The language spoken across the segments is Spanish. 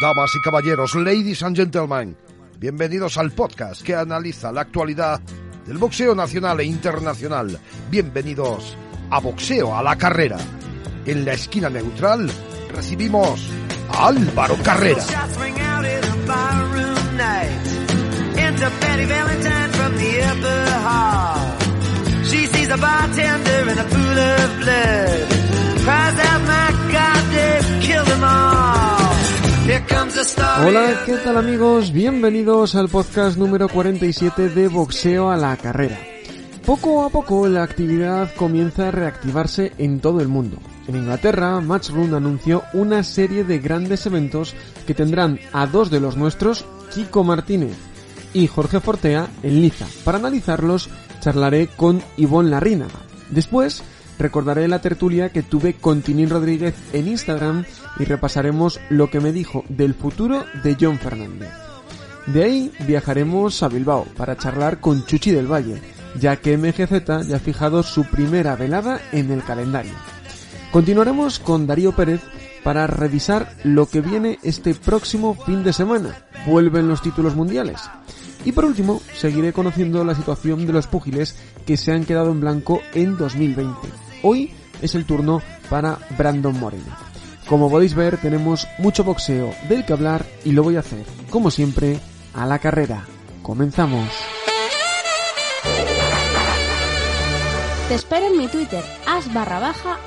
Damas y caballeros, ladies and gentlemen, bienvenidos al podcast que analiza la actualidad del boxeo nacional e internacional. Bienvenidos a Boxeo a la Carrera. En la esquina neutral recibimos a Álvaro Carrera. Hola, ¿qué tal amigos? Bienvenidos al podcast número 47 de Boxeo a la Carrera. Poco a poco la actividad comienza a reactivarse en todo el mundo. En Inglaterra, Matchroom anunció una serie de grandes eventos que tendrán a dos de los nuestros, Kiko Martínez y Jorge Fortea, en Liza. Para analizarlos, charlaré con Ivonne Larrínaga. Después, recordaré la tertulia que tuve con Tinín Rodríguez en Instagram y repasaremos lo que me dijo del futuro de John Fernández. De ahí viajaremos a Bilbao para charlar con Chuchi del Valle, ya que MGZ ya ha fijado su primera velada en el calendario. Continuaremos con Darío Pérez para revisar lo que viene este próximo fin de semana. Vuelven los títulos mundiales. Y por último, seguiré conociendo la situación de los púgiles que se han quedado en blanco en 2020. Hoy es el turno para Brandon Moreno. Como podéis ver, tenemos mucho boxeo del que hablar y lo voy a hacer, como siempre, a la carrera. Comenzamos. Te espero en mi Twitter, as barra baja.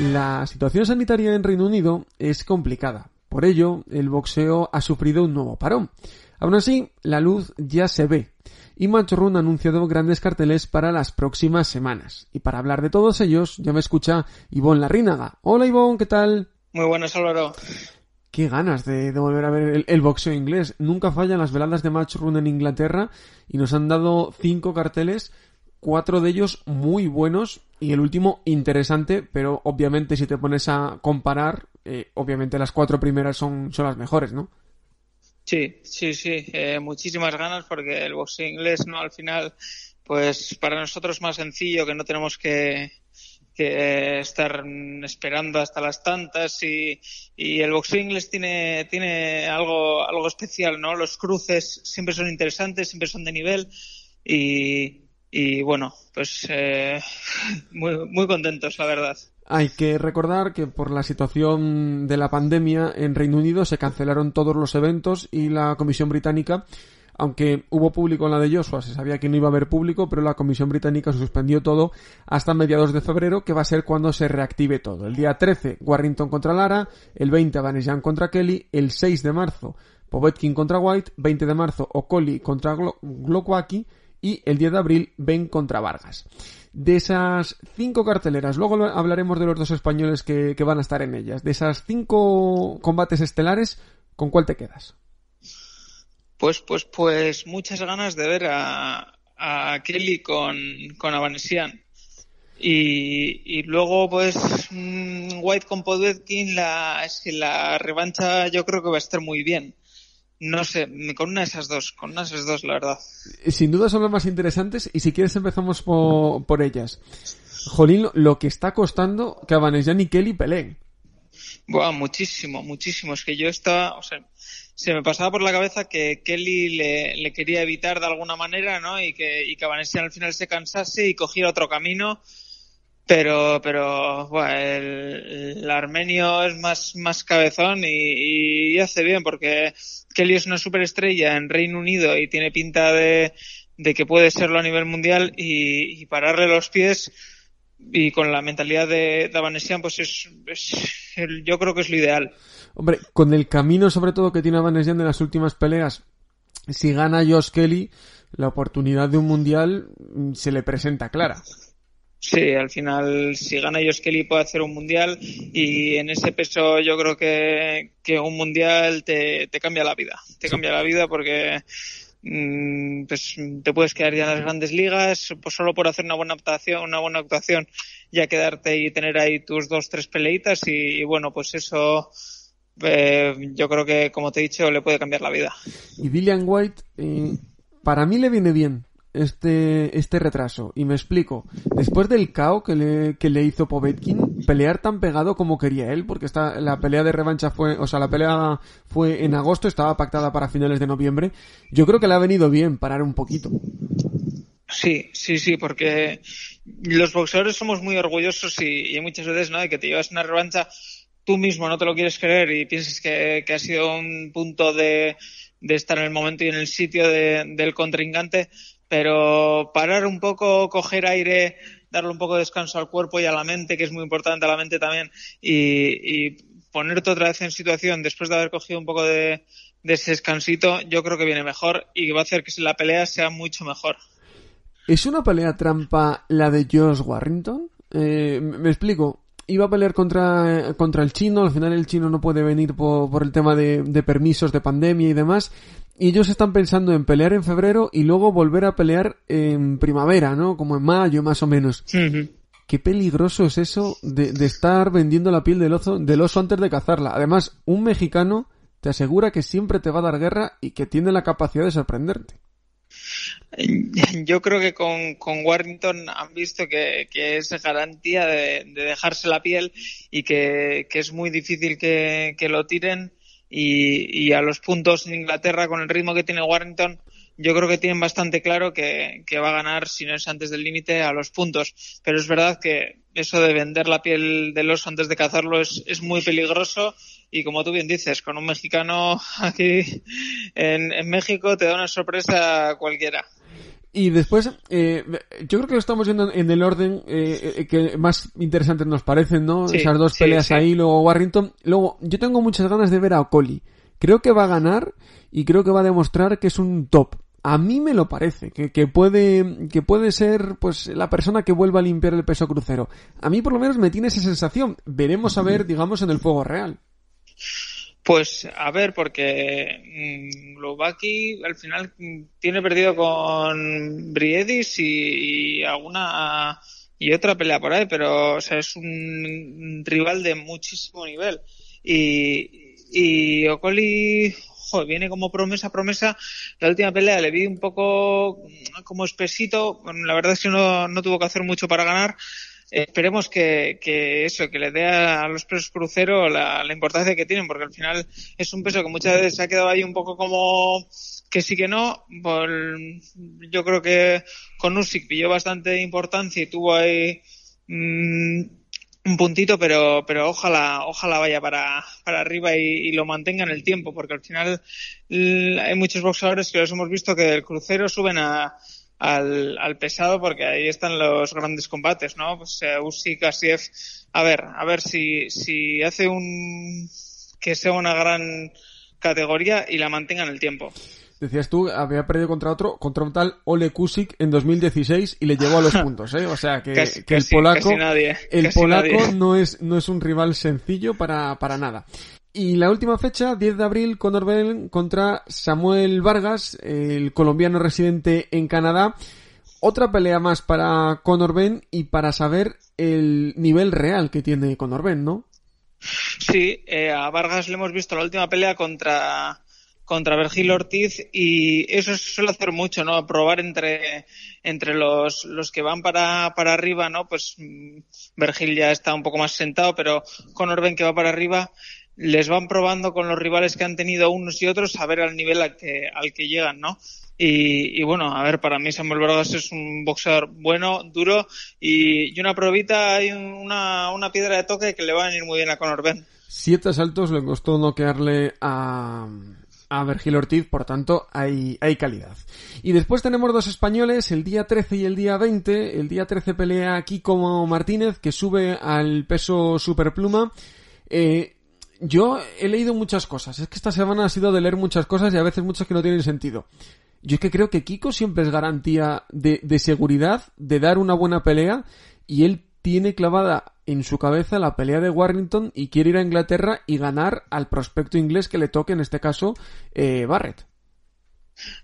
La situación sanitaria en Reino Unido es complicada. Por ello, el boxeo ha sufrido un nuevo parón. Aún así, la luz ya se ve. Y Matchroom ha anunciado grandes carteles para las próximas semanas. Y para hablar de todos ellos, ya me escucha Ivonne Larrínaga. Hola Ivonne, ¿qué tal? Muy buenas, Álvaro. Qué ganas de, volver a ver el, el, boxeo inglés. Nunca fallan las veladas de Matchroom en Inglaterra y nos han dado cinco carteles cuatro de ellos muy buenos y el último interesante, pero obviamente si te pones a comparar, eh, obviamente las cuatro primeras son, son las mejores, ¿no? Sí, sí, sí, eh, muchísimas ganas porque el boxeo inglés, ¿no? Al final, pues para nosotros más sencillo que no tenemos que, que estar esperando hasta las tantas y, y, el boxeo inglés tiene, tiene algo, algo especial, ¿no? Los cruces siempre son interesantes, siempre son de nivel y, y bueno, pues eh, muy, muy contentos, la verdad. Hay que recordar que por la situación de la pandemia en Reino Unido se cancelaron todos los eventos y la Comisión Británica, aunque hubo público en la de Joshua, se sabía que no iba a haber público, pero la Comisión Británica suspendió todo hasta mediados de febrero, que va a ser cuando se reactive todo. El día 13, Warrington contra Lara, el 20, Vanessian contra Kelly, el 6 de marzo, Povetkin contra White, 20 de marzo, Okoli contra Glokwaki, y el 10 de abril Ben contra Vargas. De esas cinco carteleras, luego hablaremos de los dos españoles que, van a estar en ellas. De esas cinco combates estelares, ¿con cuál te quedas? Pues, pues, pues muchas ganas de ver a, a Kelly con, con Avanesian. Y, luego, pues, mm, White con Podvetkin, la, es que la revancha yo creo que va a estar muy bien. No sé, con una de esas dos, con una de esas dos, la verdad. Sin duda son las más interesantes y si quieres empezamos por, por ellas. Jolín, lo que está costando que Avanesyan y Kelly peleen. Buah, muchísimo, muchísimo. Es que yo estaba, o sea, se me pasaba por la cabeza que Kelly le, le quería evitar de alguna manera, ¿no? Y que, y que al final se cansase y cogiera otro camino pero pero el, armenio es más más cabezón y, hace bien porque Kelly es una superestrella en Reino Unido y tiene pinta de, de que puede serlo a nivel mundial y, pararle los pies y con la mentalidad de Davanesian pues es, yo creo que es lo ideal hombre con el camino sobre todo que tiene Davanesian de las últimas peleas si gana Josh Kelly, la oportunidad de un mundial mm, se le presenta clara. Sí, al final, si gana Kelly puede hacer un mundial y en ese peso yo creo que, que un mundial te, te cambia la vida. Te cambia la vida porque mm, pues te puedes quedar ya en las grandes ligas pues solo por hacer una buena actuación, una buena actuación ya quedarte y tener ahí tus dos, tres peleitas y, bueno, pues eso eh, yo creo que, como te he dicho, le puede cambiar la vida. Y Dillian White, eh, para mí le viene bien este, este retraso. Y me explico. Después del caos que le, que le hizo Povetkin, pelear tan pegado como quería él, porque esta, la pelea de revancha fue, o sea, la pelea fue en agosto, estaba pactada para finales de noviembre. Yo creo que le ha venido bien parar un poquito. Sí, sí, sí, porque los boxeadores somos muy orgullosos y, y muchas veces, ¿no? De que te llevas una revancha, tú mismo no te lo quieres creer y piensas que, que ha sido un punto de, de estar en el momento y en el sitio de, del contrincante, pero parar un poco, coger aire, darle un poco de descanso al cuerpo y a la mente, que es muy importante a la mente también, y, ponerte otra vez en situación después de haber cogido un poco de, de ese descansito, yo creo que viene mejor y va a hacer que la pelea sea mucho mejor. ¿Es una pelea trampa la de Josh Warrington? Eh, me explico iba a pelear contra, contra el chino, al final el chino no puede venir por, por el tema de, de, permisos de pandemia y demás, y ellos están pensando en pelear en febrero y luego volver a pelear en primavera, ¿no? Como en mayo más o menos. Uh -huh. Qué peligroso es eso de, de, estar vendiendo la piel del oso, del oso antes de cazarla. Además, un mexicano te asegura que siempre te va a dar guerra y que tiene la capacidad de sorprenderte. Yo creo que con, con Warrington han visto que, que es garantía de, de, dejarse la piel y que, que es muy difícil que, que lo tiren. Y, y, a los puntos en Inglaterra, con el ritmo que tiene Warrington, yo creo que tienen bastante claro que, que va a ganar, si no es antes del límite, a los puntos. Pero es verdad que eso de vender la piel del oso antes de cazarlo es, es muy peligroso y como tú bien dices, con un mexicano aquí en, en México te da una sorpresa cualquiera. Y después, eh, yo creo que lo estamos viendo en el orden eh, que más interesantes nos parecen, ¿no? Sí, Esas dos peleas sí. ahí, luego Warrington. Luego, yo tengo muchas ganas de ver a Ocoli. Creo que va a ganar y creo que va a demostrar que es un top. A mí me lo parece, que, que puede, que puede ser, pues, la persona que vuelva a limpiar el peso crucero. A mí por lo menos me tiene esa sensación. Veremos a ver, digamos, en el fuego real. Pues a ver, porque mmm, Globaki al final tiene perdido con Briedis y, alguna y otra pelea por ahí, pero o sea, es un rival de muchísimo nivel. Y, y Ocoli viene como promesa, promesa. La última pelea le vi un poco como espesito. La verdad es que no, no tuvo que hacer mucho para ganar esperemos que, que, eso, que le dé a los pesos crucero la, la, importancia que tienen, porque al final es un peso que muchas veces se ha quedado ahí un poco como que sí que no. Yo creo que con Usyk pilló bastante importancia y tuvo ahí mmm, un puntito, pero, pero ojalá, ojalá vaya para, para arriba y, y, lo mantenga en el tiempo, porque al final hay muchos boxeadores que los hemos visto que del crucero suben a al, al pesado porque ahí están los grandes combates, ¿no? Pues eh, Usyk, Kasiev, a ver, a ver si, si hace un, que sea una gran categoría y la mantenga en el tiempo. Decías tú, había perdido contra otro, contra un tal Ole Kusik en 2016 y le llevó a los puntos, ¿eh? O sea que, casi, que el casi, polaco, casi nadie, el polaco no es, no es un rival sencillo para, para nada. Y la última fecha, 10 de abril, Conor Ben contra Samuel Vargas, el colombiano residente en Canadá. Otra pelea más para Conor Ben y para saber el nivel real que tiene Conor Ben, ¿no? Sí, eh, a Vargas le hemos visto la última pelea contra contra Vergil Ortiz y eso suele hacer mucho, ¿no? Probar entre, entre los, los que van para, para arriba, ¿no? Pues Vergil ya está un poco más sentado, pero Conor Ben que va para arriba les van probando con los rivales que han tenido unos y otros a ver al nivel al que, al que llegan, ¿no? Y, y, bueno, a ver, para mí Samuel Vargas es un boxeador bueno, duro y, y una probita, hay una, una, piedra de toque que le va a venir muy bien a Conor Ben. Siete asaltos le costó noquearle a, a Vergil Ortiz, por tanto hay, hay calidad. Y después tenemos dos españoles, el día 13 y el día 20. El día 13 pelea Kiko Martínez, que sube al peso superpluma. Eh, yo he leído muchas cosas. Es que esta semana ha sido de leer muchas cosas y a veces muchas que no tienen sentido. Yo es que creo que Kiko siempre es garantía de, de seguridad, de dar una buena pelea y él tiene clavada en su cabeza la pelea de Warrington y quiere ir a Inglaterra y ganar al prospecto inglés que le toque, en este caso, eh, Barrett.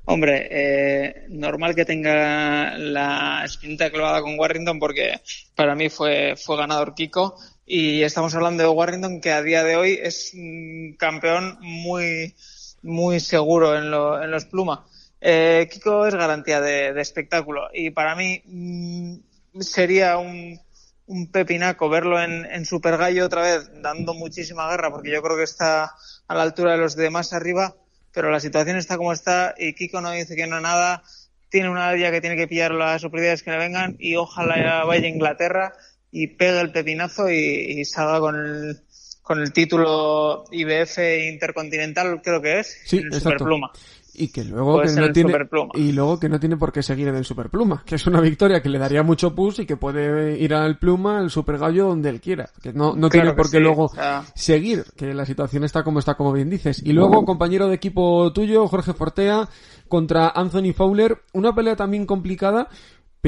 Hombre, eh, normal que tenga la espinita clavada con Warrington porque para mí fue, fue ganador Kiko y estamos hablando de Warrington que a día de hoy es un campeón muy, muy seguro en, en los plumas. Eh, Kiko es garantía de, espectáculo y para mí mm, sería un, un pepinaco verlo en, en Super Gallo otra vez dando muchísima guerra porque yo creo que está a la altura de los demás arriba, pero la situación está como está y Kiko no dice que no nada, tiene una área que tiene que pillar las oportunidades que le vengan y ojalá vaya a Inglaterra y pegue el pepinazo y, salga con el, con el título IBF Intercontinental, creo que es, sí, el Superpluma. Y que luego que no tiene y luego que no tiene por qué seguir en el superpluma que es una victoria que le daría mucho push y que puede ir al pluma al super gallo donde él quiera que no, no tiene por qué luego seguir que la situación está como está como bien dices. Y luego compañero de equipo tuyo Jorge Fortea contra Anthony Fowler una pelea también complicada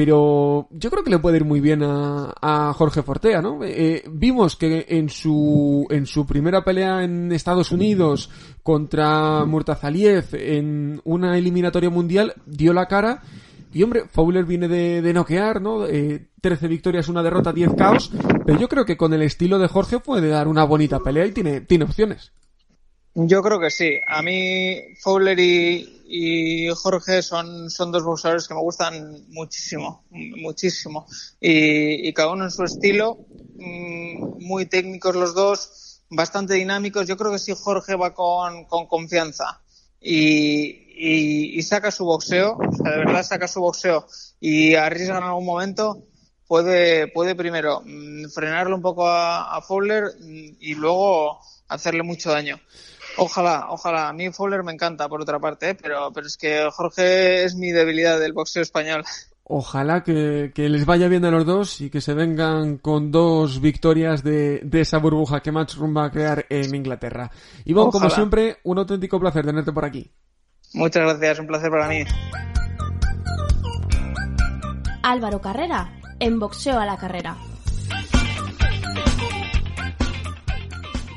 pero yo creo que le puede ir muy bien a, Jorge Fortea, ¿no? Eh, vimos que en su, en su primera pelea en Estados Unidos contra Murtazaliev en una eliminatoria mundial dio la cara y hombre, Fowler viene de, noquear, ¿no? Eh, 13 victorias, una derrota, 10 caos, pero yo creo que con el estilo de Jorge puede dar una bonita pelea y tiene, tiene opciones. Yo creo que sí. A mí Fowler y, Jorge son, dos boxeadores que me gustan muchísimo, muchísimo. Y, cada uno en su estilo, mm, muy técnicos los dos, bastante dinámicos. Yo creo que sí Jorge va con, con confianza y, y, saca su boxeo, o sea, de verdad saca su boxeo y arriesga en algún momento, puede, puede primero mm, frenarle un poco a, a Fowler mm, y luego hacerle mucho daño. Ojalá, ojalá. A mí Fowler me encanta, por otra parte, ¿eh? pero, pero es que Jorge es mi debilidad del boxeo español. Ojalá que, les vaya bien a los dos y que se vengan con dos victorias de, esa burbuja que Matchroom va a crear en Inglaterra. Y bueno, como siempre, un auténtico placer tenerte por aquí. Muchas gracias, un placer para mí. Álvaro Carrera, en boxeo a la carrera.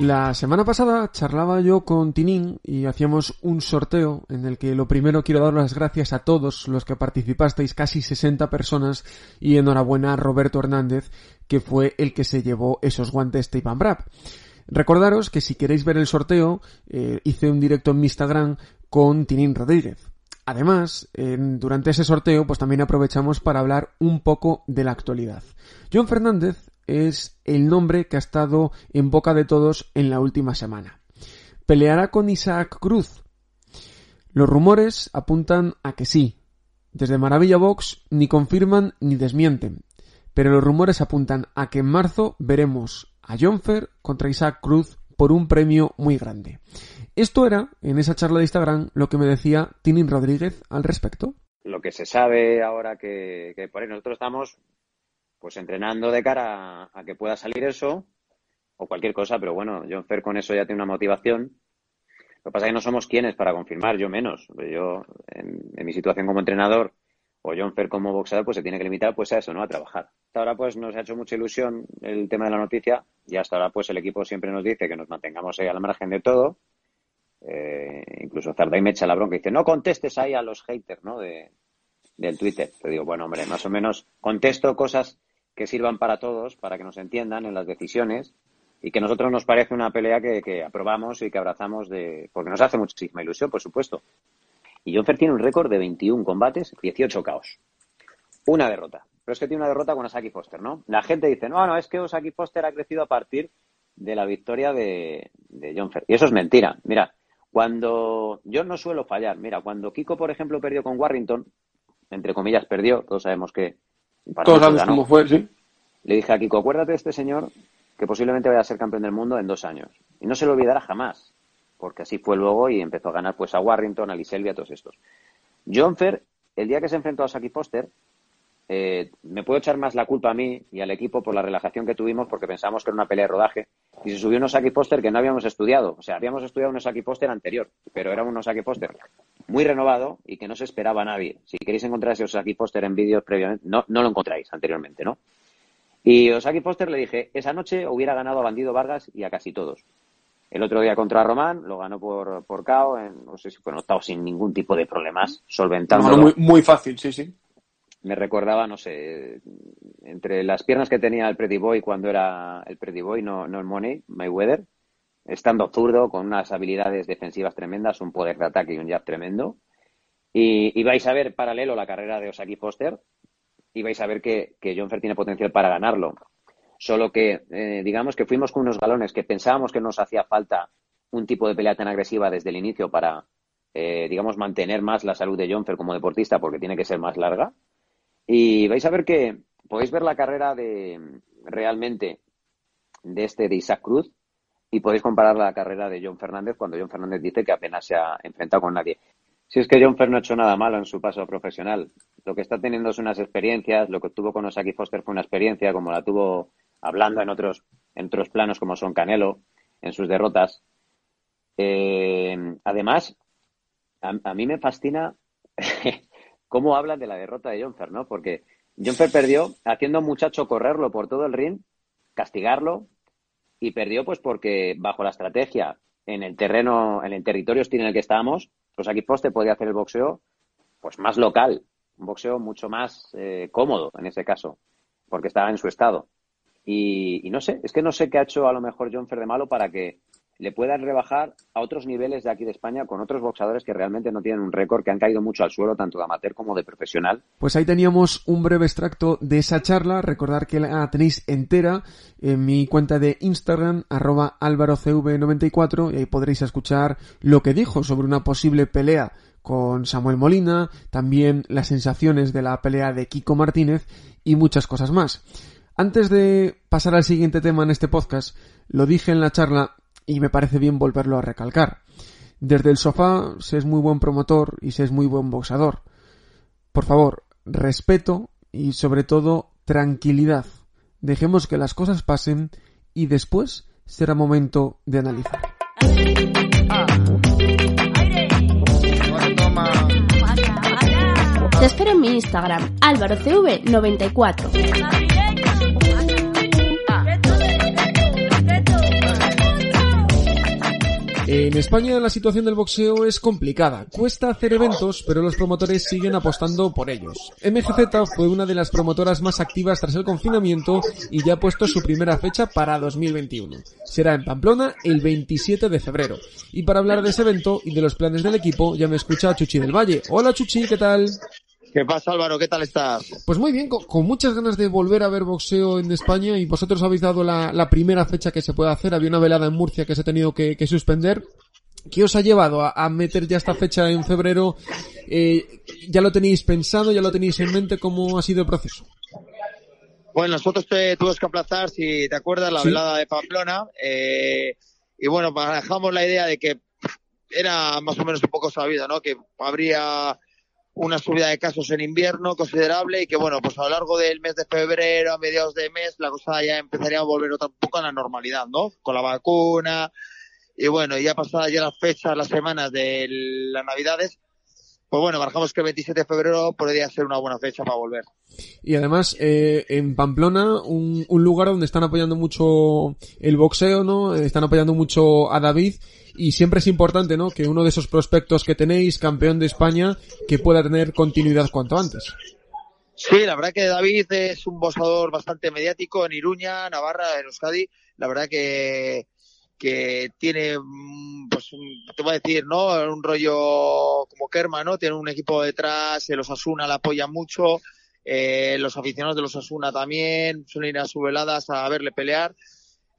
La semana pasada charlaba yo con Tinín y hacíamos un sorteo en el que lo primero quiero dar las gracias a todos los que participasteis, casi 60 personas, y enhorabuena a Roberto Hernández, que fue el que se llevó esos guantes Tape and Brap. Recordaros que si queréis ver el sorteo, eh, hice un directo en mi Instagram con Tinín Rodríguez. Además, durante ese sorteo, pues también aprovechamos para hablar un poco de la actualidad. John Fernández es el nombre que ha estado en boca de todos en la última semana. ¿Peleará con Isaac Cruz? Los rumores apuntan a que sí. Desde Maravilla Box ni confirman ni desmienten. Pero los rumores apuntan a que en marzo veremos a Jonfer contra Isaac Cruz por un premio muy grande. Esto era, en esa charla de Instagram, lo que me decía Tinin Rodríguez al respecto. Lo que se sabe ahora que, que por ahí nosotros estamos pues entrenando de cara a, que pueda salir eso o cualquier cosa, pero bueno, John Fer con eso ya tiene una motivación. Lo que pasa es que no somos quienes para confirmar, yo menos. Yo, en, mi situación como entrenador o John Fer como boxeador, pues se tiene que limitar pues a eso, ¿no? A trabajar. Hasta ahora pues nos ha hecho mucha ilusión el tema de la noticia y hasta ahora pues el equipo siempre nos dice que nos mantengamos ahí al margen de todo. Eh, incluso Zarday me echa la bronca y dice, no contestes ahí a los haters, ¿no? De, del Twitter. Te digo, bueno, hombre, más o menos contesto cosas que sirvan para todos, para que nos entiendan en las decisiones y que a nosotros nos parece una pelea que, aprobamos y que abrazamos de, porque nos hace muchísima ilusión, por supuesto. Y John Fer tiene un récord de 21 combates, 18 caos. Una derrota. Pero es que tiene una derrota con Osaki Foster, ¿no? La gente dice, no, no, es que Osaki Foster ha crecido a partir de la victoria de, de John Fer. Y eso es mentira. Mira, cuando yo no suelo fallar, mira, cuando Kiko, por ejemplo, perdió con Warrington, entre comillas, perdió, todos sabemos que todos sabemos cómo fue, sí. Le dije a Kiko, acuérdate de este señor que posiblemente vaya a ser campeón del mundo en dos años. Y no se lo olvidará jamás, porque así fue luego y empezó a ganar pues a Warrington, a Liselvi, a todos estos. John Fer, el día que se enfrentó a Saki Foster, eh, me puedo echar más la culpa a mí y al equipo por la relajación que tuvimos porque pensamos que era una pelea de rodaje y se subió un Osaki Poster que no habíamos estudiado. O sea, habíamos estudiado un Osaki Poster anterior, pero era un Osaki Poster muy renovado y que no se esperaba nadie. Si queréis encontrar ese Osaki Poster en vídeos previamente, no, lo encontráis anteriormente, ¿no? Y Osaki Poster le dije, esa noche hubiera ganado a Bandido Vargas y a casi todos. El otro día contra Román lo ganó por, por KO, en, no sé si fue notado sin ningún tipo de problemas, solventando. muy, muy fácil, sí, sí me recordaba, no sé, entre las piernas que tenía el Pretty Boy cuando era el Pretty Boy, no, no el Money, Mayweather, estando zurdo, con unas habilidades defensivas tremendas, un poder de ataque y un jab tremendo. Y, vais a ver paralelo la carrera de Osaki Foster y vais a ver que, que John Fer tiene potencial para ganarlo. Solo que, eh, digamos que fuimos con unos galones que pensábamos que nos hacía falta un tipo de pelea tan agresiva desde el inicio para, eh, digamos, mantener más la salud de John Fer como deportista porque tiene que ser más larga. Y vais a ver que podéis ver la carrera de realmente de este de Isaac Cruz y podéis comparar la carrera de John Fernández cuando John Fernández dice que apenas se ha enfrentado con nadie. Si es que John Fer no ha hecho nada malo en su paso profesional. Lo que está teniendo es unas experiencias, lo que tuvo con Osaki Foster fue una experiencia, como la tuvo hablando en otros, en otros planos como son Canelo, en sus derrotas. Eh, además, a, mí me fascina cómo hablan de la derrota de Jonfer, ¿no? Porque Jonfer perdió haciendo a un muchacho correrlo por todo el ring, castigarlo, y perdió pues porque bajo la estrategia en el terreno, en el territorio hostil en el que estábamos, pues aquí Poste podía hacer el boxeo pues más local, un boxeo mucho más eh, cómodo en ese caso, porque estaba en su estado. Y, y, no sé, es que no sé qué ha hecho a lo mejor John Fer de malo para que le puedan rebajar a otros niveles de aquí de España con otros boxadores que realmente no tienen un récord, que han caído mucho al suelo, tanto de amateur como de profesional. Pues ahí teníamos un breve extracto de esa charla. Recordar que la tenéis entera en mi cuenta de Instagram, arroba álvarocv94, y ahí podréis escuchar lo que dijo sobre una posible pelea con Samuel Molina, también las sensaciones de la pelea de Kiko Martínez y muchas cosas más. Antes de pasar al siguiente tema en este podcast, lo dije en la charla, y me parece bien volverlo a recalcar. Desde el sofá se es muy buen promotor y se es muy buen boxador. Por favor, respeto y sobre todo tranquilidad. Dejemos que las cosas pasen y después será momento de analizar. Te espero en mi Instagram, álvarocv94. En España la situación del boxeo es complicada. Cuesta hacer eventos, pero los promotores siguen apostando por ellos. MGZ fue una de las promotoras más activas tras el confinamiento y ya ha puesto su primera fecha para 2021. Será en Pamplona el 27 de febrero. Y para hablar de ese evento y de los planes del equipo, ya me escucha Chuchi del Valle. Hola Chuchi, ¿qué tal? ¿Qué pasa Álvaro? ¿Qué tal estás? Pues muy bien, con, muchas ganas de volver a ver boxeo en España y vosotros habéis dado la, primera fecha que se puede hacer. Había una velada en Murcia que se ha tenido que, suspender. ¿Qué os ha llevado a, meter ya esta fecha en febrero? Eh, ¿Ya lo tenéis pensado? ¿Ya lo tenéis en mente? ¿Cómo ha sido el proceso? Bueno, nosotros te tuvimos que aplazar, si te acuerdas, la velada de Pamplona. Eh, y bueno, manejamos la idea de que era más o menos un poco sabido, ¿no? Que habría una subida de casos en invierno considerable y que bueno, pues a lo largo del mes de febrero, a mediados de mes, la cosa ya empezaría a volver otra, poco a la normalidad, ¿no? Con la vacuna y bueno, ya pasadas ya las fechas, las semanas de las navidades, pues bueno, marcamos que el 27 de febrero podría ser una buena fecha para volver. Y además, eh, en Pamplona, un, un lugar donde están apoyando mucho el boxeo, ¿no? Están apoyando mucho a David y siempre es importante, ¿no? Que uno de esos prospectos que tenéis, campeón de España, que pueda tener continuidad cuanto antes. Sí, la verdad que David es un boxador bastante mediático en Iruña, Navarra, en Euskadi. La verdad que, que tiene, mm, pues, te voy a decir, ¿no? Un rollo como Kerma, ¿no? Tiene un equipo detrás, los Asuna la apoyan mucho, eh, los aficionados de los Asuna también, suelen ir a sus veladas a verle pelear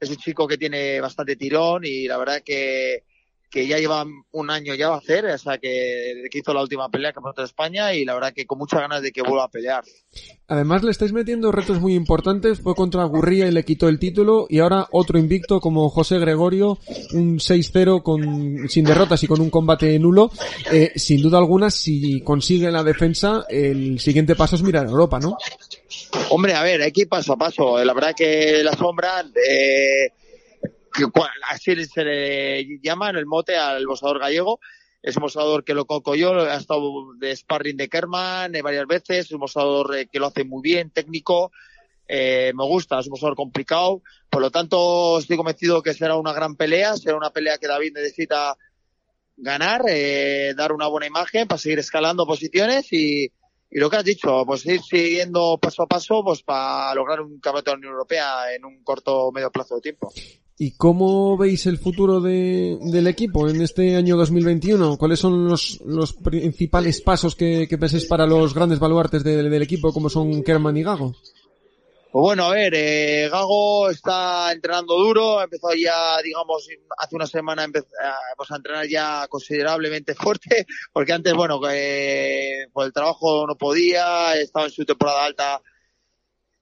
es un chico que tiene bastante tirón y la verdad que, que ya lleva un año ya va a hacer, o sea que, que hizo la última pelea Campeonato de España y la verdad que con muchas ganas de que vuelva a pelear. Además le estáis metiendo retos muy importantes, fue contra Gurría y le quitó el título y ahora otro invicto como José Gregorio, un 6-0 con, sin derrotas y con un combate nulo. Eh, sin duda alguna, si consigue la defensa, el siguiente paso es mirar a Europa, ¿no? Hombre, a ver, hay que ir paso a paso. La verdad que la sombra, eh, que, así se le llama en el mote al boxeador gallego. Es un boxeador que lo coco yo, ha estado de sparring de Kerman varias veces, es un boxeador que lo hace muy bien, técnico, eh, me gusta, es un boxeador complicado, por lo tanto estoy convencido que será una gran pelea, será una pelea que David necesita ganar, eh, dar una buena imagen para seguir escalando posiciones y, y lo que has dicho, pues ir siguiendo paso a paso pues para lograr un campeonato de la Unión Europea en un corto medio plazo de tiempo. ¿Y cómo veis el futuro de, del equipo en este año 2021? ¿Cuáles son los, los principales pasos que, que pensáis para los grandes baluartes del equipo como son Kerman y Gago? Pues bueno, a ver, eh, Gago está entrenando duro, ha empezado ya, digamos, hace una semana empezó, pues a entrenar ya considerablemente fuerte, porque antes, bueno, eh, por el trabajo no podía, estaba en su temporada alta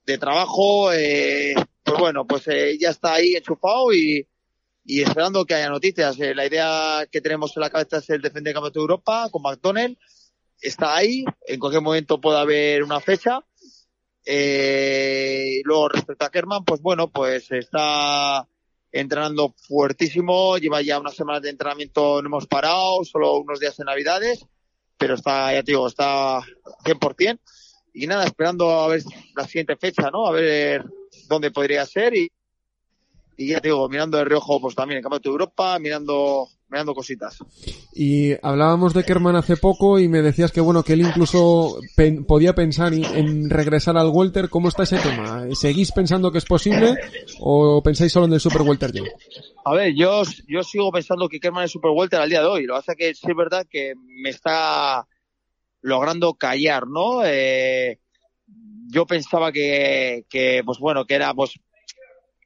de trabajo, eh, pues bueno, pues eh, ya está ahí enchufado y, y esperando que haya noticias. Eh, la idea que tenemos en la cabeza es el defender Campeonato de Europa con McDonnell, está ahí, en cualquier momento puede haber una fecha eh, luego respecto a Kerman, pues bueno, pues está entrenando fuertísimo, lleva ya unas semanas de entrenamiento, no hemos parado, solo unos días de Navidades, pero está, ya te digo, está 100%. Y nada, esperando a ver la siguiente fecha, ¿no? A ver dónde podría ser y, y ya te digo, mirando de reojo, pues también el Campeonato de Europa, mirando mirando cositas. Y hablábamos de Kerman hace poco y me decías que bueno, que él incluso podía pensar en regresar al Welter. ¿Cómo está ese tema? ¿Seguís pensando que es posible o pensáis solo en el Super Welter ya? A ver, yo, yo sigo pensando que Kerman es Super Welter al día de hoy. Lo hace que sí es verdad que me está logrando callar, ¿no? Eh, yo pensaba que, que, pues bueno, que era, pues,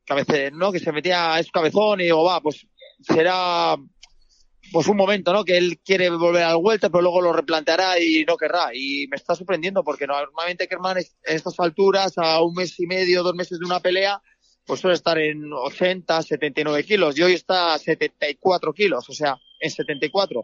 cabece, ¿no? Que se metía a su cabezón y digo, va, pues será pues un momento, ¿no? Que él quiere volver al vuelta, pero luego lo replanteará y no querrá. Y me está sorprendiendo porque normalmente Kerman en estas alturas, a un mes y medio, dos meses de una pelea, pues suele estar en 80, 79 kilos y hoy está a 74 kilos, o sea, en 74.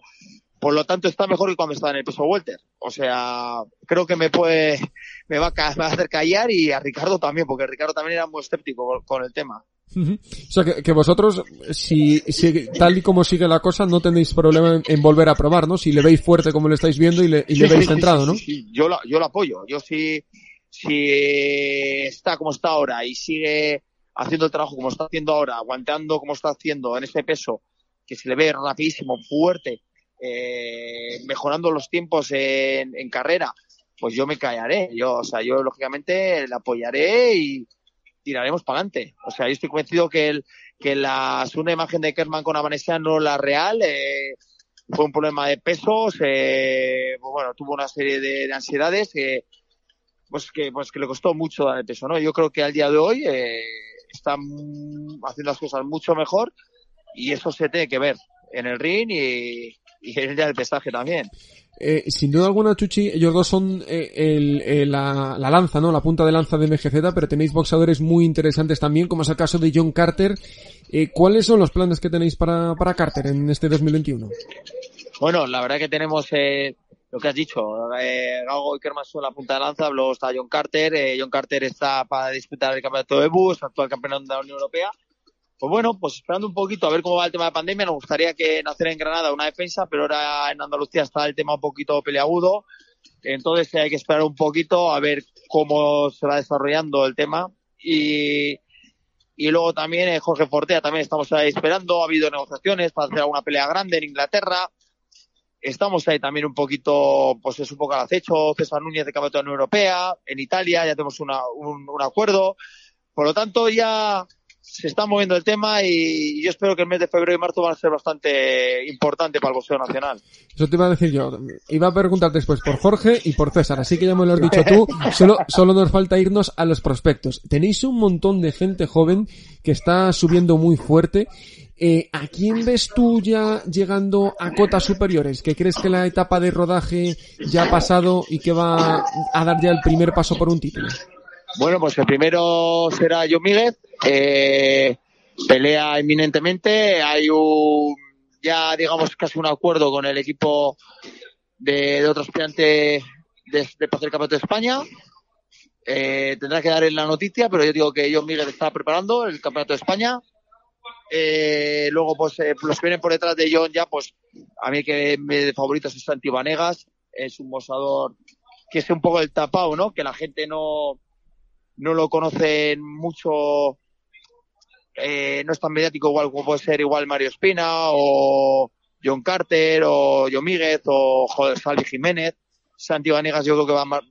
Por lo tanto, está mejor que cuando estaba en el peso welter. O sea, creo que me puede, me va a, me va a hacer callar y a Ricardo también, porque Ricardo también era muy escéptico con el tema. O sea, que, vosotros, si, si, tal y como sigue la cosa, no tenéis problema en, volver a probar, ¿no? Si le veis fuerte como lo estáis viendo y le, y le veis centrado, ¿no? Sí, yo lo, yo lo apoyo. Yo sí, si está como está ahora y sigue haciendo el trabajo como está haciendo ahora, aguantando como está haciendo en ese peso, que se le ve rapidísimo, fuerte, eh, mejorando los tiempos en, en carrera, pues yo me callaré. Yo, o sea, yo lógicamente le apoyaré y, tiraremos para adelante. O sea, yo estoy convencido que, el, que la segunda imagen de Kerman con Avanesia no la real. Eh, fue un problema de pesos, eh, pues bueno, tuvo una serie de, ansiedades que, pues que, pues que le costó mucho dar el peso, ¿no? Yo creo que al día de hoy eh, está haciendo las cosas mucho mejor y eso se tiene que ver en el ring y, y el día del pesaje también. Eh, sin duda alguna, Chuchi, ellos dos son eh, el, la, lanza, ¿no? La punta de lanza de MGZ, pero tenéis boxeadores muy interesantes también, como es el caso de John Carter. Eh, ¿Cuáles son los planes que tenéis para, para Carter en este 2021? Bueno, la verdad que tenemos lo que has dicho, Gago y Kerman son la punta de lanza, luego está John Carter, John Carter está para disputar el campeonato de bus, actual campeón de la Unión Europea, pues bueno, pues esperando un poquito a ver cómo va el tema de la pandemia, nos gustaría que naciera en Granada una defensa, pero ahora en Andalucía está el tema un poquito peleagudo. Entonces hay que esperar un poquito a ver cómo se va desarrollando el tema. Y, y luego también eh, Jorge Fortea también estamos ahí esperando. Ha habido negociaciones para hacer alguna pelea grande en Inglaterra. Estamos ahí también un poquito, pues es un poco al acecho. César Núñez de Campeonato de la Unión Europea. En Italia ya tenemos una, un, un acuerdo. Por lo tanto, ya se está moviendo el tema y yo espero que el mes de febrero y marzo van a ser bastante importante para el boxeo nacional. Eso te iba a decir yo. Iba a preguntar después por Jorge y por César, así que ya me lo has dicho tú. Solo, solo nos falta irnos a los prospectos. Tenéis un montón de gente joven que está subiendo muy fuerte. Eh, ¿A quién ves tú ya llegando a cotas superiores? ¿Que crees que la etapa de rodaje ya ha pasado y que va a dar ya el primer paso por un título? Bueno, pues el primero será John Míguez, eh, pelea inminentemente, hay un, ya digamos casi un acuerdo con el equipo de, de otro aspirante de, de el Campeonato de España. Eh, tendrá que dar en la noticia, pero yo digo que John Míguez está preparando el Campeonato de España. Eh, luego, pues, eh, los que vienen por detrás de John ya, pues, a mí que mi favorito es Santi Vanegas. Es un boxador que es un poco el tapado, ¿no? Que la gente no, no lo conoce mucho, eh, no es tan mediático igual como puede ser igual Mario Espina o John Carter o John Míguez o joder, Salvi Jiménez. Santi Vanegas yo creo que va más,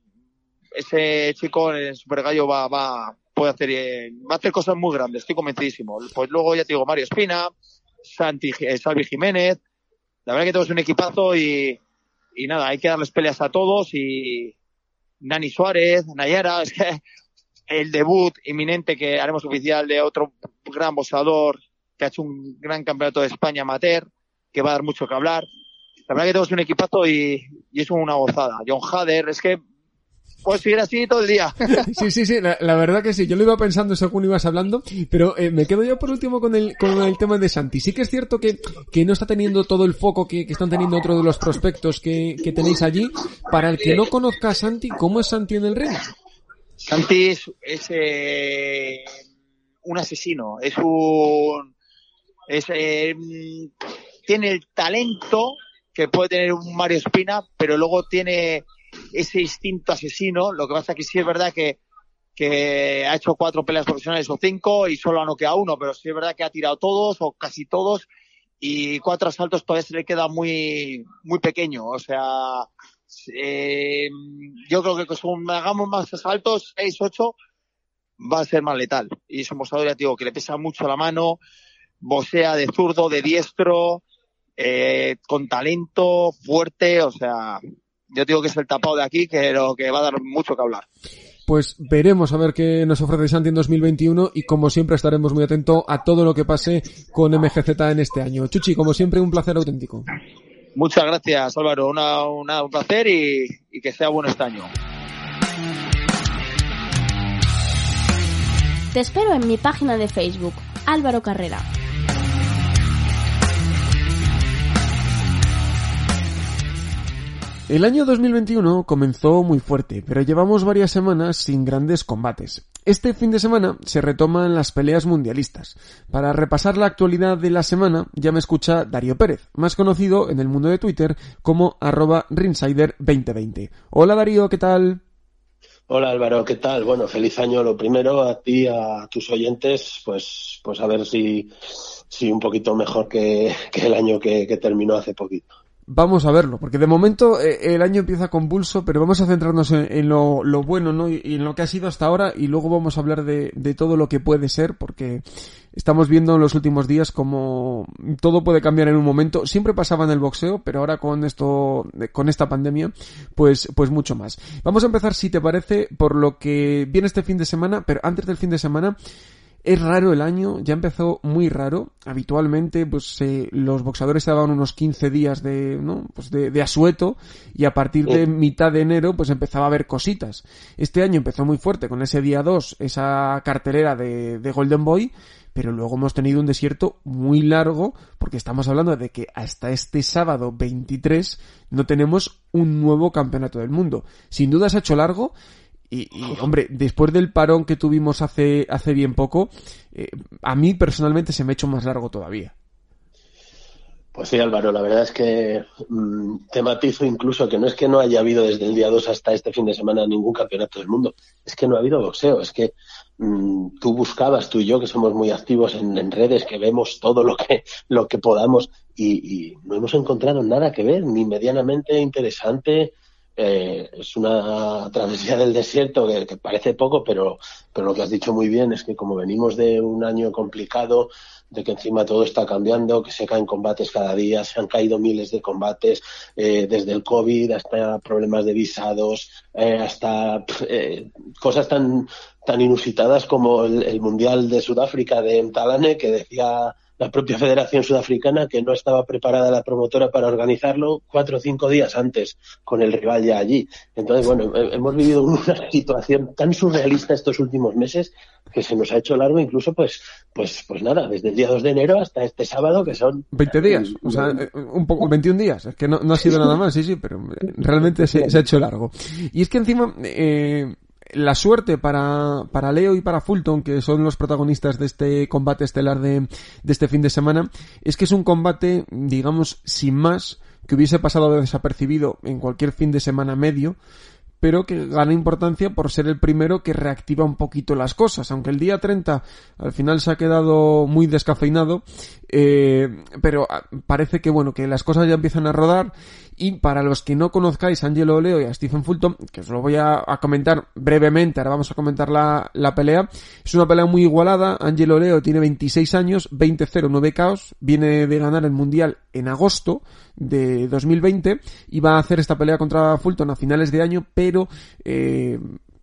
ese chico en el Super Gallo va, va, puede hacer, eh, va a hacer cosas muy grandes, estoy convencidísimo. Pues luego ya te digo, Mario Espina, Santi, eh, Salvi Jiménez, la verdad que tenemos un equipazo y, y nada, hay que darles peleas a todos y Nani Suárez, Nayara, es que el debut inminente que haremos oficial de otro gran boxeador que ha hecho un gran campeonato de España amateur, que va a dar mucho que hablar. La verdad que tenemos un equipazo y, es una gozada. John Hader, es que pues seguir así todo el día. Sí, sí, sí, la, verdad que sí. Yo lo iba pensando según ibas hablando, pero eh, me quedo yo por último con el, con el tema de Santi. Sí que es cierto que, no está teniendo todo el foco que, están teniendo otro de los prospectos que, que tenéis allí. Para el que no conozca a Santi, ¿cómo es Santi en el ring? Santi es, es eh, un asesino, es un... Es, eh, tiene el talento que puede tener un Mario Espina, pero luego tiene ese instinto asesino. Lo que pasa que sí es verdad que, ha hecho cuatro peleas profesionales o cinco y solo ha noqueado uno, pero sí es verdad que ha tirado todos o casi todos y cuatro asaltos todavía se le queda muy, muy pequeño. O sea, eh, yo creo que con hagamos más asaltos, seis, ocho, va a ser más letal. Y es un boxeador, ya digo, que le pesa mucho la mano, boxea de zurdo, de diestro, eh, con talento, fuerte, o sea, yo digo que es el tapado de aquí, que lo que va a dar mucho que hablar. Pues veremos a ver qué nos ofrece Santi en 2021 y como siempre estaremos muy atentos a todo lo que pase con MGZ en este año. Chuchi, como siempre, un placer auténtico. Muchas gracias, Álvaro. Una, un placer y, y que sea bueno este año. Te espero en mi página de Facebook, Álvaro Carrera. El año 2021 comenzó muy fuerte, pero llevamos varias semanas sin grandes combates. Este fin de semana se retoman las peleas mundialistas. Para repasar la actualidad de la semana ya me escucha Darío Pérez, más conocido en el mundo de Twitter como arroba Rinsider2020. Hola Darío, ¿qué tal? Hola Álvaro, ¿qué tal? Bueno, feliz año lo primero a ti, a tus oyentes, pues, pues a ver si, si un poquito mejor que, el año que terminó hace poquito. Vamos a verlo, porque de momento eh, el año empieza convulso, pero vamos a centrarnos en, lo, lo, bueno, ¿no? Y, en lo que ha sido hasta ahora, y luego vamos a hablar de, de, todo lo que puede ser, porque estamos viendo en los últimos días como todo puede cambiar en un momento. Siempre pasaba en el boxeo, pero ahora con esto, con esta pandemia, pues, pues mucho más. Vamos a empezar, si te parece, por lo que viene este fin de semana, pero antes del fin de semana, es raro el año, ya empezó muy raro. Habitualmente, pues eh, los boxadores se daban unos 15 días de, ¿no? Pues de, de, asueto y a partir de mitad de enero, pues empezaba a haber cositas. Este año empezó muy fuerte con ese día 2, esa cartelera de, de Golden Boy, pero luego hemos tenido un desierto muy largo porque estamos hablando de que hasta este sábado 23 no tenemos un nuevo campeonato del mundo. Sin duda se ha hecho largo y, y, hombre, después del parón que tuvimos hace, hace bien poco, eh, a mí personalmente se me ha hecho más largo todavía. Pues sí, Álvaro, la verdad es que mmm, te matizo incluso que no es que no haya habido desde el día 2 hasta este fin de semana ningún campeonato del mundo, es que no ha habido boxeo, es que mmm, tú buscabas, tú y yo, que somos muy activos en, en, redes, que vemos todo lo que, lo que podamos y, y no hemos encontrado nada que ver, ni medianamente interesante, eh, es una travesía del desierto que, parece poco, pero, pero lo que has dicho muy bien es que como venimos de un año complicado, de que encima todo está cambiando, que se caen combates cada día, se han caído miles de combates, eh, desde el COVID hasta problemas de visados, eh, hasta eh, cosas tan, tan inusitadas como el, el Mundial de Sudáfrica de Mtalane, que decía la propia Federación Sudafricana que no estaba preparada la promotora para organizarlo cuatro o cinco días antes con el rival ya allí. Entonces, bueno, hemos vivido una situación tan surrealista estos últimos meses que se nos ha hecho largo incluso pues pues pues nada, desde el día 2 de enero hasta este sábado que son 20 días, o sea, un poco 21 días, es que no, no ha sido nada más, sí, sí, pero realmente se, se ha hecho largo. Y es que encima eh la suerte para, para Leo y para Fulton, que son los protagonistas de este combate estelar de, este fin de semana, es que es un combate, digamos, sin más, que hubiese pasado desapercibido en cualquier fin de semana medio, pero que gana importancia por ser el primero que reactiva un poquito las cosas. Aunque el día 30 al final se ha quedado muy descafeinado, eh, pero ah, parece que bueno, que las cosas ya empiezan a rodar y para los que no conozcáis a Angelo Leo y a Stephen Fulton, que os lo voy a, comentar brevemente, ahora vamos a comentar la, la, pelea, es una pelea muy igualada, Angelo Leo tiene 26 años, 20-0, 9 caos, viene de ganar el Mundial en agosto de 2020 y va a hacer esta pelea contra Fulton a finales de año, pero eh,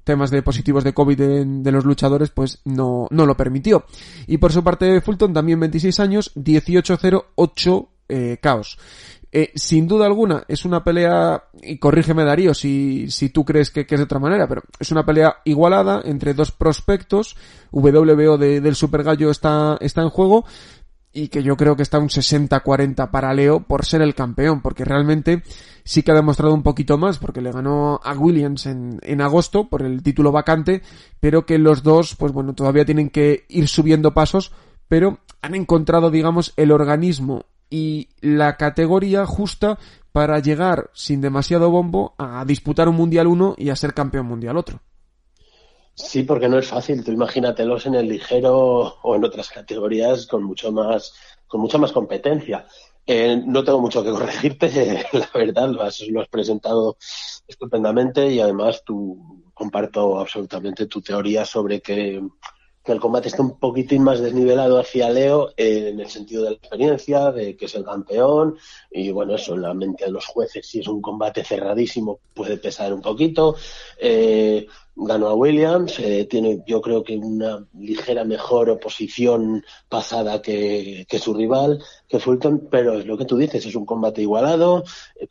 temas de positivos de COVID de, los luchadores, pues no, no lo permitió. Y por su parte, Fulton también 26 años, 18-0, 8 eh, caos. Eh, sin duda alguna, es una pelea, y corrígeme Darío si, si tú crees que, es de otra manera, pero es una pelea igualada entre dos prospectos, WBO del Super Gallo está, está en juego, y que yo creo que está un 60-40 para Leo por ser el campeón, porque realmente sí que ha demostrado un poquito más, porque le ganó a Williams en, en agosto por el título vacante, pero que los dos, pues bueno, todavía tienen que ir subiendo pasos, pero han encontrado, digamos, el organismo y la categoría justa para llegar sin demasiado bombo a disputar un Mundial 1 y a ser campeón mundial otro. Sí, porque no es fácil. Tú imagínatelos en el ligero o en otras categorías con mucho más, con mucha más competencia. Eh, no tengo mucho que corregirte, la verdad, lo has, lo has presentado estupendamente y además tú comparto absolutamente tu teoría sobre que que el combate está un poquitín más desnivelado hacia Leo en el sentido de la experiencia, de que es el campeón, y bueno, eso en la mente de los jueces, si es un combate cerradísimo, puede pesar un poquito. Eh, ganó a Williams, eh, tiene yo creo que una ligera mejor oposición pasada que, que, su rival, que Fulton, pero es lo que tú dices, es un combate igualado,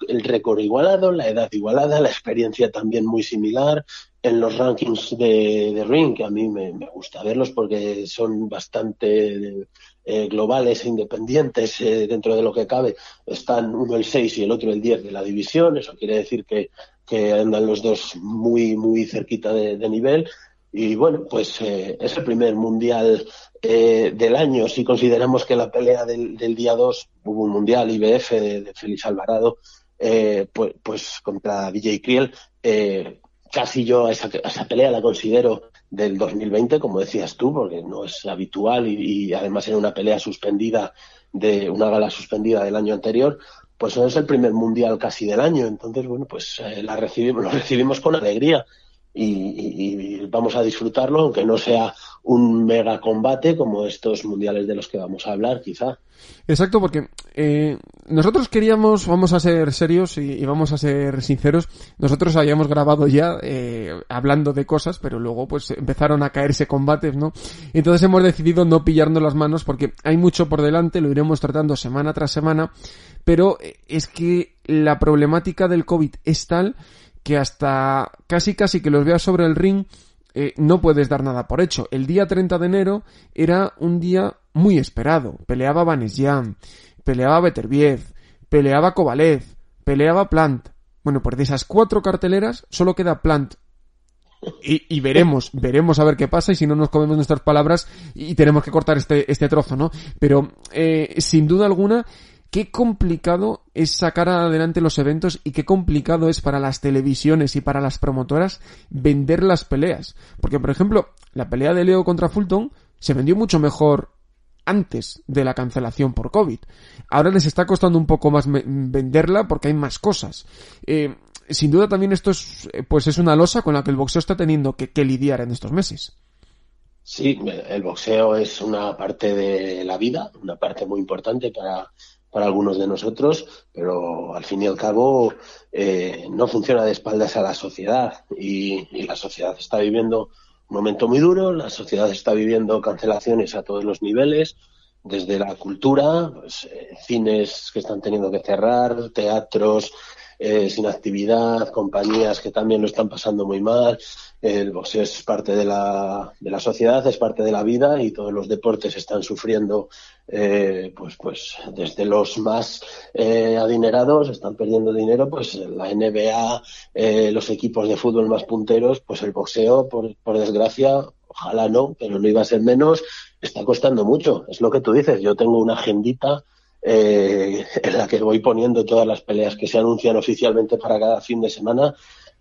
el récord igualado, la edad igualada, la experiencia también muy similar, en los rankings de, de Ring, que a mí me, gusta verlos porque son bastante eh, globales e independientes eh, dentro de lo que cabe. Están uno el 6 y el otro el 10 de la división, eso quiere decir que, que andan los dos muy, muy cerquita de, nivel. Y bueno, pues eh, es el primer mundial del año. Si consideramos que la pelea del, día 2 hubo un mundial IBF de, de Félix Alvarado, pues, pues contra DJ Kriel, casi yo esa, esa pelea la considero del 2020, como decías tú, porque no es habitual y, además era una pelea suspendida de una gala suspendida del año anterior, pues es el primer mundial casi del año. Entonces, bueno, pues eh, la recibimos, lo recibimos con alegría y, vamos a disfrutarlo, aunque no sea un mega combate como estos mundiales de los que vamos a hablar, quizá. Exacto, porque eh, nosotros queríamos, vamos a ser serios y, vamos a ser sinceros, nosotros habíamos grabado ya eh, hablando de cosas, pero luego pues empezaron a caerse combates, ¿no? Entonces hemos decidido no pillarnos las manos porque hay mucho por delante, lo iremos tratando semana tras semana, pero es que la problemática del COVID es tal que hasta casi casi que los veas sobre el ring eh, no puedes dar nada por hecho. El día 30 de enero era un día muy esperado. Peleaba Jan, peleaba Beterbiev, peleaba Kovalev, peleaba Plant. Bueno, pues de esas cuatro carteleras solo queda Plant. Y, veremos, veremos a ver qué pasa y si no nos comemos nuestras palabras y tenemos que cortar este, este trozo, ¿no? Pero eh, sin duda alguna qué complicado es sacar adelante los eventos y qué complicado es para las televisiones y para las promotoras vender las peleas. Porque, por ejemplo, la pelea de Leo contra Fulton se vendió mucho mejor antes de la cancelación por COVID. Ahora les está costando un poco más venderla porque hay más cosas. Eh, sin duda también esto es, pues es una losa con la que el boxeo está teniendo que, que lidiar en estos meses. Sí, el boxeo es una parte de la vida, una parte muy importante para, para algunos de nosotros, pero al fin y al cabo eh, no funciona de espaldas a la sociedad y, la sociedad está viviendo un momento muy duro, la sociedad está viviendo cancelaciones a todos los niveles, desde la cultura, pues, eh, cines que están teniendo que cerrar, teatros, eh, sin actividad, compañías que también lo están pasando muy mal. El boxeo es parte de la, de la sociedad, es parte de la vida y todos los deportes están sufriendo, eh, pues, pues desde los más eh, adinerados están perdiendo dinero, pues la NBA, eh, los equipos de fútbol más punteros, pues el boxeo, por, por desgracia, ojalá no, pero no iba a ser menos, está costando mucho. Es lo que tú dices. Yo tengo una agendita eh, en la que voy poniendo todas las peleas que se anuncian oficialmente para cada fin de semana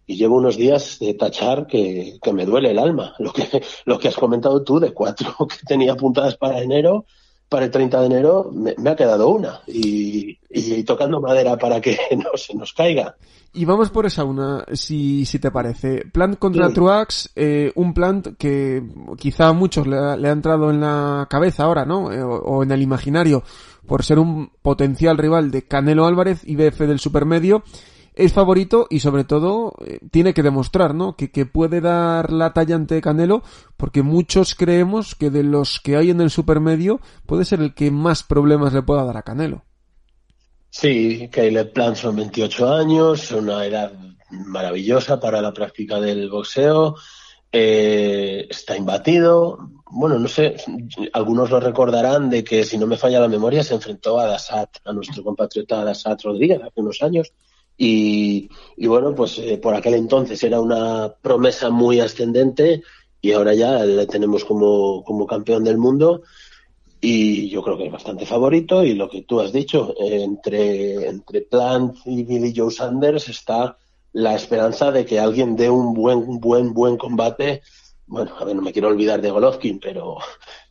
y llevo unos días de tachar que, que, me duele el alma. Lo que, lo que has comentado tú de cuatro que tenía apuntadas para enero, para el 30 de enero, me, me ha quedado una. Y, y, tocando madera para que no se nos caiga. Y vamos por esa una, si, si te parece. Plant contra sí. Truax, eh, un plant que quizá a muchos le ha, le ha, entrado en la cabeza ahora, ¿no? Eh, o, o, en el imaginario, por ser un potencial rival de Canelo Álvarez, y BF del supermedio es favorito y sobre todo eh, tiene que demostrar, ¿no? Que, que, puede dar la talla ante Canelo porque muchos creemos que de los que hay en el supermedio puede ser el que más problemas le pueda dar a Canelo. Sí, Caleb Plant son 28 años, una edad maravillosa para la práctica del boxeo, eh, está imbatido, bueno, no sé, algunos lo recordarán de que si no me falla la memoria se enfrentó a Dasat, a nuestro compatriota Dasat Rodríguez hace unos años y, bueno, pues eh, por aquel entonces era una promesa muy ascendente y ahora ya le tenemos como, como campeón del mundo. Y yo creo que es bastante favorito y lo que tú has dicho, eh, entre, entre Plant y Billy Joe Sanders está la esperanza de que alguien dé un buen, buen, buen combate bueno, a ver, no me quiero olvidar de Golovkin, pero,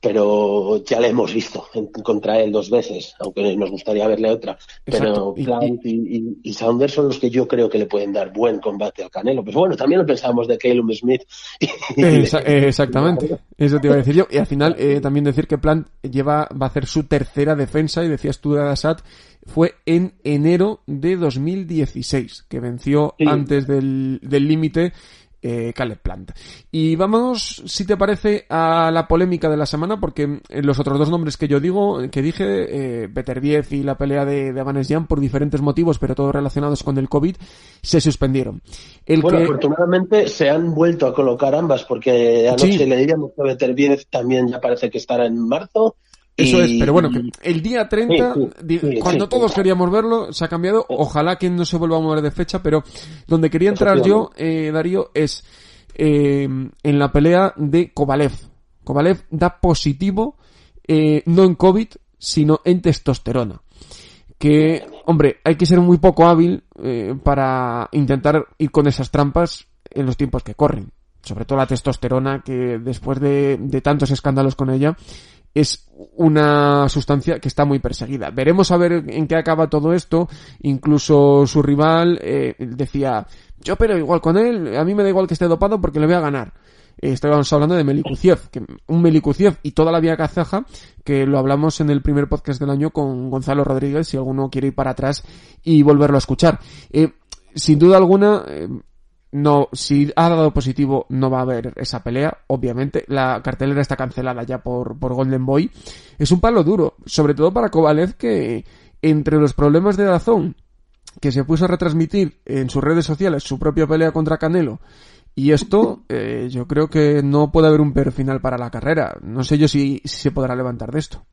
pero ya le hemos visto en, contra él dos veces, aunque nos gustaría verle otra. Exacto. Pero Plant y, y, y, Saunders son los que yo creo que le pueden dar buen combate al Canelo. Pues bueno, también lo pensábamos de Calum Smith. Esa, exactamente, eso te iba a decir yo. Y al final eh, también decir que Plant lleva, va a hacer su tercera defensa, y decías tú de Assad, fue en enero de 2016, que venció sí. antes del límite eh, Caleb Plant. Y vamos, si te parece, a la polémica de la semana, porque los otros dos nombres que yo digo, que dije, eh, y la pelea de, de Jan, por diferentes motivos, pero todos relacionados con el COVID, se suspendieron. El bueno, que... afortunadamente se han vuelto a colocar ambas, porque anoche sí. le diríamos que Beterbiev también ya parece que estará en marzo. Eso es, pero bueno, el día 30, sí, sí, sí, cuando todos queríamos verlo, se ha cambiado. Ojalá que no se vuelva a mover de fecha, pero donde quería entrar yo, eh, Darío, es eh, en la pelea de Kovalev. Kovalev da positivo, eh, no en COVID, sino en testosterona. Que, hombre, hay que ser muy poco hábil eh, para intentar ir con esas trampas en los tiempos que corren. Sobre todo la testosterona, que después de, de tantos escándalos con ella, es una sustancia que está muy perseguida. Veremos a ver en qué acaba todo esto. Incluso su rival eh, decía, yo pero igual con él, a mí me da igual que esté dopado porque le voy a ganar. Eh, estábamos hablando de Melikuziev, que un Melikuziev y toda la vía kazaja, que lo hablamos en el primer podcast del año con Gonzalo Rodríguez, si alguno quiere ir para atrás y volverlo a escuchar. Eh, sin duda alguna, eh, no, si ha dado positivo no va a haber esa pelea, obviamente. La cartelera está cancelada ya por, por Golden Boy. Es un palo duro, sobre todo para Kovalev que entre los problemas de Dazón, que se puso a retransmitir en sus redes sociales su propia pelea contra Canelo, y esto, eh, yo creo que no puede haber un peor final para la carrera. No sé yo si, si se podrá levantar de esto.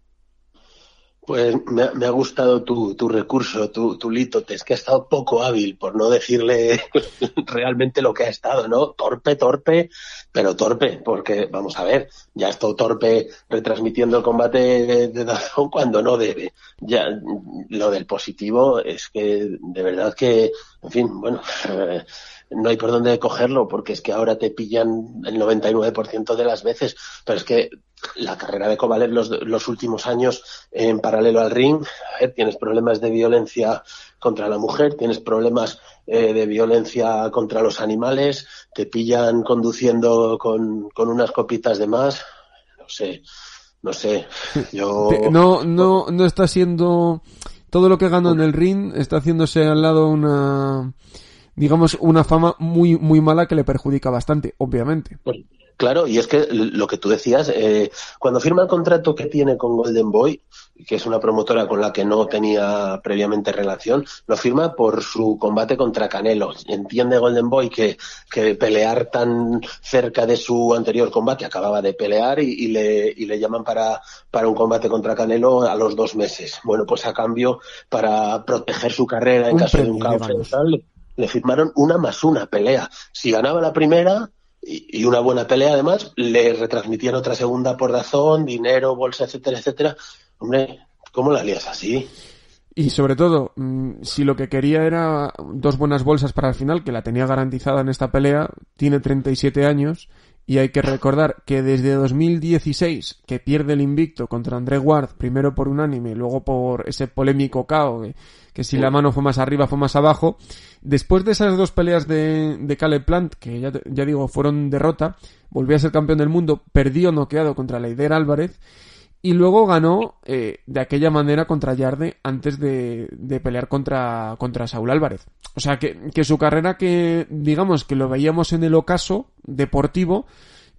Pues me, me, ha gustado tu, tu recurso, tu, tu litotes, que ha estado poco hábil, por no decirle realmente lo que ha estado, ¿no? Torpe, torpe, pero torpe, porque, vamos a ver, ya ha estado torpe retransmitiendo el combate de, de Dazón cuando no debe. Ya, lo del positivo es que, de verdad que, en fin, bueno, no hay por dónde cogerlo, porque es que ahora te pillan el 99% de las veces, pero es que la carrera de Kovalev los, los últimos años en paralelo al ring, a ver, tienes problemas de violencia contra la mujer, tienes problemas eh, de violencia contra los animales, te pillan conduciendo con, con unas copitas de más, no sé, no sé, yo... No, no, no está siendo... Todo lo que ganó en el ring está haciéndose al lado una digamos, una fama muy, muy mala que le perjudica bastante, obviamente. Pues, Claro, y es que lo que tú decías, eh, cuando firma el contrato que tiene con Golden Boy, que es una promotora con la que no tenía previamente relación, lo firma por su combate contra Canelo. Entiende Golden Boy que, que pelear tan cerca de su anterior combate, acababa de pelear y, le, y le llaman para, para un combate contra Canelo a los dos meses. Bueno, pues a cambio, para proteger su carrera en caso de un caos le, firmaron una más una pelea. Si ganaba la primera, y, una buena pelea además, le retransmitían otra segunda por razón, dinero, bolsa, etcétera, etcétera. Hombre, ¿cómo la lías así? Y sobre todo, mm, si lo que quería era dos buenas bolsas para el final, que la tenía garantizada en esta pelea, tiene 37 años y hay que recordar que desde 2016, que pierde el invicto contra André Ward, primero por unánime, luego por ese polémico KO, que, si la mano fue más arriba, fue más abajo, después de esas dos peleas de, de Caleb Plant, que ya, ya digo, fueron derrota, volvió a ser campeón del mundo, perdió noqueado contra Leider Álvarez, y luego ganó eh, de aquella manera contra Yarde antes de, de, pelear contra, contra Saúl Álvarez. O sea que, que su carrera que digamos que lo veíamos en el ocaso deportivo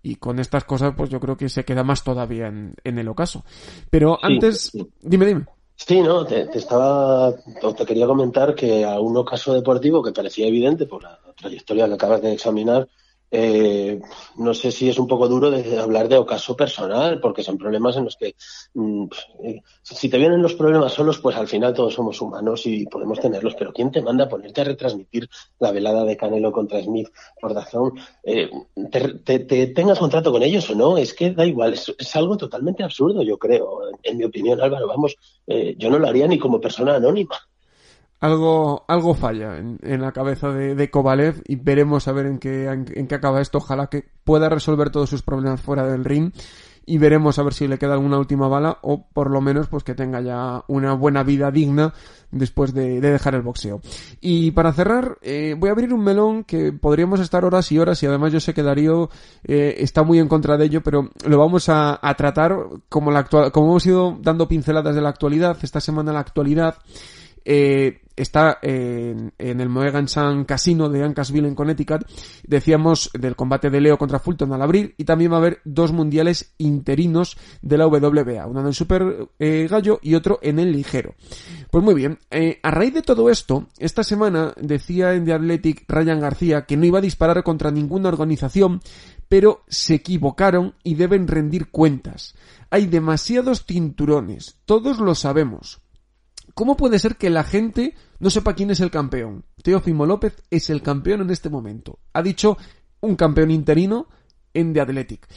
y con estas cosas pues yo creo que se queda más todavía en, en el ocaso. Pero antes, dime, dime. Sí, no, te, te, estaba, te quería comentar que a un ocaso deportivo que parecía evidente por la trayectoria que acabas de examinar, eh, no sé si es un poco duro de hablar de ocaso personal, porque son problemas en los que mm, eh, si te vienen los problemas solos, pues al final todos somos humanos y podemos tenerlos, pero ¿quién te manda a ponerte a retransmitir la velada de Canelo contra Smith por Dazón? Eh, te, tengas contrato con ellos o no, es que da igual, es, algo totalmente absurdo, yo creo, en, mi opinión, Álvaro, vamos, yo no lo haría ni como persona anónima algo, algo falla en, en la cabeza de, de, Kovalev y veremos a ver en qué, en, qué acaba esto. Ojalá que pueda resolver todos sus problemas fuera del ring y veremos a ver si le queda alguna última bala o por lo menos pues que tenga ya una buena vida digna después de, de dejar el boxeo. Y para cerrar, eh, voy a abrir un melón que podríamos estar horas y horas y además yo sé que Darío eh, está muy en contra de ello, pero lo vamos a, a tratar como la actual, como hemos ido dando pinceladas de la actualidad, esta semana la actualidad eh, está en, el Mohegan Sun Casino de Ancasville en Connecticut. Decíamos del combate de Leo contra Fulton al abrir y también va a haber dos mundiales interinos de la WBA, uno en el Super eh, Gallo y otro en el Ligero. Pues muy bien, eh, a raíz de todo esto, esta semana decía en The Athletic Ryan García que no iba a disparar contra ninguna organización, pero se equivocaron y deben rendir cuentas. Hay demasiados cinturones, todos lo sabemos. ¿Cómo puede ser que la gente no sepa quién es el campeón? Teófimo López es el campeón en este momento. Ha dicho un campeón interino en The Athletic.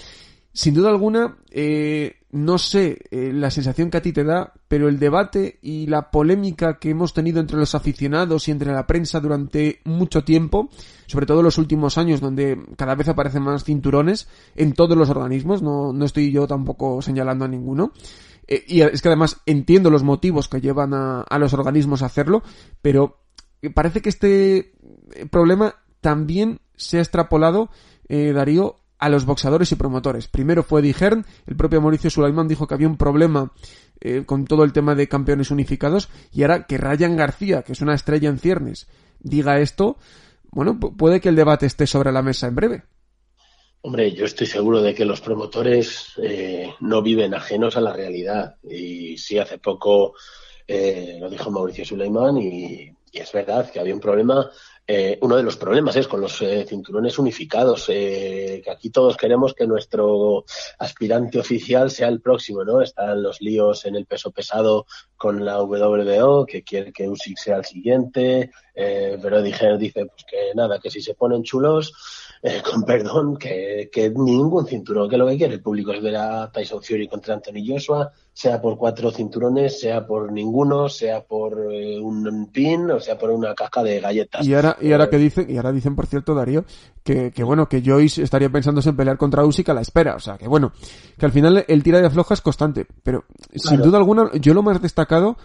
Sin duda alguna, eh, no sé eh, la sensación que a ti te da, pero el debate y la polémica que hemos tenido entre los aficionados y entre la prensa durante mucho tiempo, sobre todo en los últimos años, donde cada vez aparecen más cinturones en todos los organismos, no, no estoy yo tampoco señalando a ninguno, eh, y es que además entiendo los motivos que llevan a, los organismos a hacerlo, pero parece que este eh, problema también se ha extrapolado, eh, Darío, a los boxadores y promotores. Primero fue Eddie el propio Mauricio Sulaimán dijo que había un problema eh, con todo el tema de campeones unificados, y ahora que Ryan García, que es una estrella en ciernes, diga esto, bueno, puede que el debate esté sobre la mesa en breve. Hombre, yo estoy seguro de que los promotores eh, no viven ajenos a la realidad. Y sí, hace poco eh, lo dijo Mauricio Suleiman y, es verdad que había un problema. Eh, uno de los problemas es con los cinturones unificados, que aquí todos queremos que nuestro aspirante oficial sea el próximo, ¿no? Están los líos en el peso pesado con la WBO, que quiere que Usyk sea el siguiente, pero dije, dice pues que nada, que si se ponen chulos eh, con perdón, que, que, ningún cinturón, que lo que quiere el público es ver a Tyson Fury contra Anthony Joshua, sea por cuatro cinturones, sea por ninguno, sea por eh, un pin, o sea por una caja de galletas. Y ahora, y ahora que dicen, y ahora dicen, por cierto, Darío, que, que bueno, que Joyce estaría pensando en pelear contra Usyk a la espera, o sea, que bueno, que al final el tira de afloja es constante, pero sin duda alguna, yo lo más destacado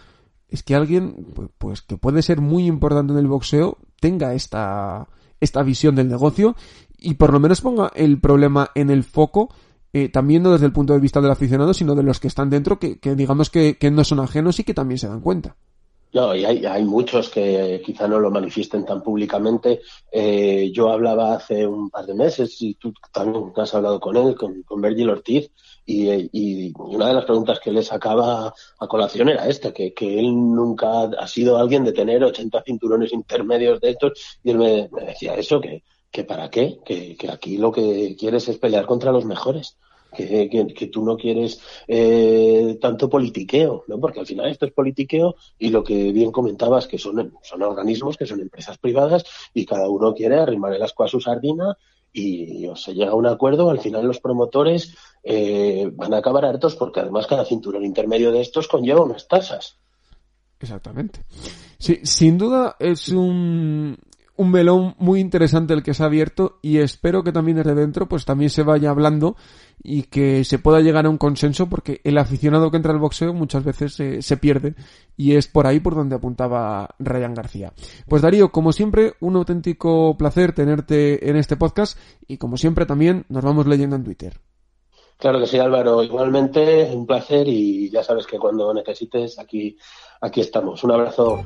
es que alguien, pues, pues que puede ser muy importante en el boxeo, tenga esta, esta visión del negocio y por lo menos ponga el problema en el foco, eh, también no desde el punto de vista del aficionado, sino de los que están dentro, que, digamos que, no son ajenos y que también se dan cuenta. No, y hay, hay, muchos que quizá no lo manifiesten tan públicamente. Eh, yo hablaba hace un par de meses y tú también has hablado con él, con, con Virgil Ortiz, y, y, una de las preguntas que le sacaba a colación era esta, que, que él nunca ha sido alguien de tener 80 cinturones intermedios de estos, y él me, decía eso, que, que para qué, que, que aquí lo que quieres es pelear contra los mejores que, que, tú no quieres eh, tanto politiqueo, ¿no? Porque al final esto es politiqueo y lo que bien comentabas que son, son organismos, que son empresas privadas y cada uno quiere arrimar el asco a su sardina y o se llega a un acuerdo, al final los promotores eh, van a acabar hartos porque además cada cinturón intermedio de estos conlleva unas tasas. Exactamente. Sí, sin duda es un, un melón muy interesante el que se ha abierto y espero que también desde dentro pues también se vaya hablando y que se pueda llegar a un consenso porque el aficionado que entra al boxeo muchas veces se pierde y es por ahí por donde apuntaba Ryan García. Pues Darío, como siempre, un auténtico placer tenerte en este podcast y como siempre también nos vamos leyendo en Twitter. Claro que sí, Álvaro. Igualmente, un placer y ya sabes que cuando necesites aquí, aquí estamos. Un abrazo.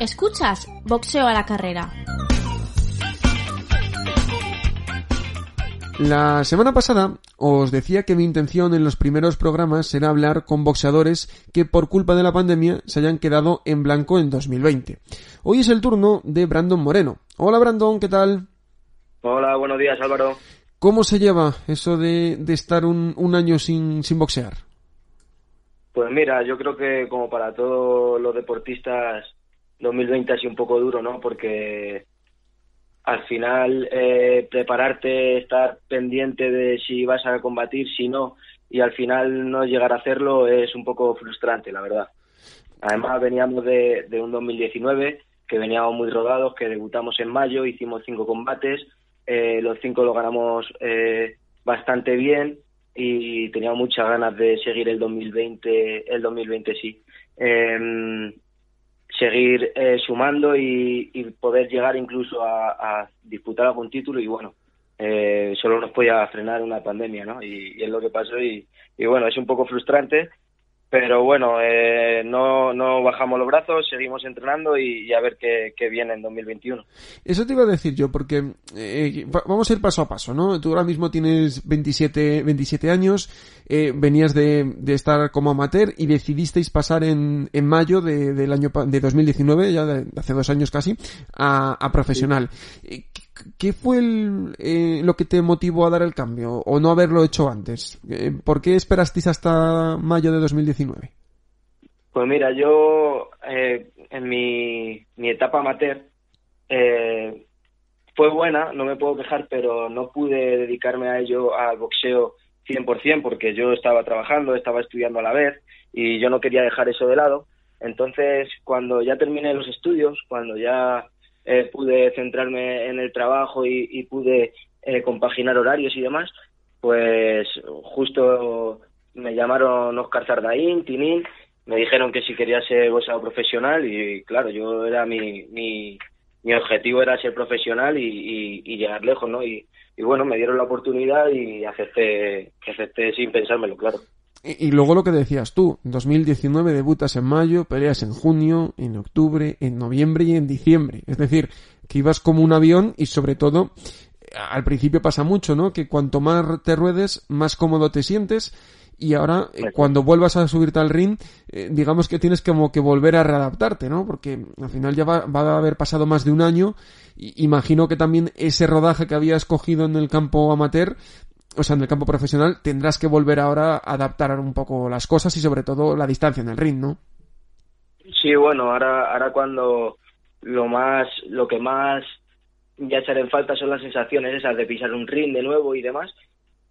Escuchas Boxeo a la carrera. La semana pasada os decía que mi intención en los primeros programas será hablar con boxeadores que por culpa de la pandemia se hayan quedado en blanco en 2020. Hoy es el turno de Brandon Moreno. Hola Brandon, ¿qué tal? Hola, buenos días Álvaro. ¿Cómo se lleva eso de, estar un, un año sin, sin boxear? Pues mira, yo creo que como para todos los deportistas 2020 ha sido un poco duro, ¿no? Porque al final eh, prepararte, estar pendiente de si vas a combatir, si no, y al final no llegar a hacerlo es un poco frustrante, la verdad. Además veníamos de, de un 2019 que veníamos muy rodados, que debutamos en mayo, hicimos cinco combates, eh, los cinco lo ganamos eh, bastante bien y teníamos muchas ganas de seguir el 2020, el 2020 sí. Eh, seguir eh, sumando y, poder llegar incluso a, disputar algún título y bueno, eh, solo nos podía frenar una pandemia, ¿no? Y, es lo que pasó y, y, bueno, es un poco frustrante, pero bueno, eh, no, no bajamos los brazos, seguimos entrenando y, a ver qué, viene en 2021. Eso te iba a decir yo, porque eh, vamos a ir paso a paso, ¿no? Tú ahora mismo tienes 27, 27 años, eh, venías de, de, estar como amateur y decidisteis pasar en, en mayo de, del año de 2019, ya de, hace dos años casi, a, a profesional. ¿Qué fue eh, lo que te motivó a dar el cambio o no haberlo hecho antes? Eh, ¿Por qué esperasteis hasta mayo de 2019? Pues mira, yo eh, en mi, etapa amateur fue buena, no me puedo quejar, pero no pude dedicarme a ello, al boxeo 100%, porque yo estaba trabajando, estaba estudiando a la vez y yo no quería dejar eso de lado. Entonces, cuando ya terminé los estudios, cuando ya eh, pude centrarme en el trabajo y, pude eh, compaginar horarios y demás, pues justo me llamaron Oscar Zardaín, Tinín, me dijeron que si quería ser boxeador profesional y claro, yo era mi, mi, mi objetivo era ser profesional y, llegar lejos, ¿no? Y, y, bueno, me dieron la oportunidad y acepté, acepté sin pensármelo, claro. Y, luego lo que decías tú, 2019 debutas en mayo, peleas en junio, en octubre, en noviembre y en diciembre. Es decir, que ibas como un avión y sobre todo, al principio pasa mucho, ¿no? Que cuanto más te ruedes, más cómodo te sientes y ahora eh, cuando vuelvas a subirte al ring, eh, digamos que tienes como que volver a readaptarte, ¿no? Porque al final ya va, va, a haber pasado más de un año. Y imagino que también ese rodaje que habías cogido en el campo amateur o sea, en el campo profesional, tendrás que volver ahora a adaptar un poco las cosas y sobre todo la distancia en el ring, ¿no? Sí, bueno, ahora, ahora cuando lo más, lo que más ya echaré en falta son las sensaciones esas de pisar un ring de nuevo y demás.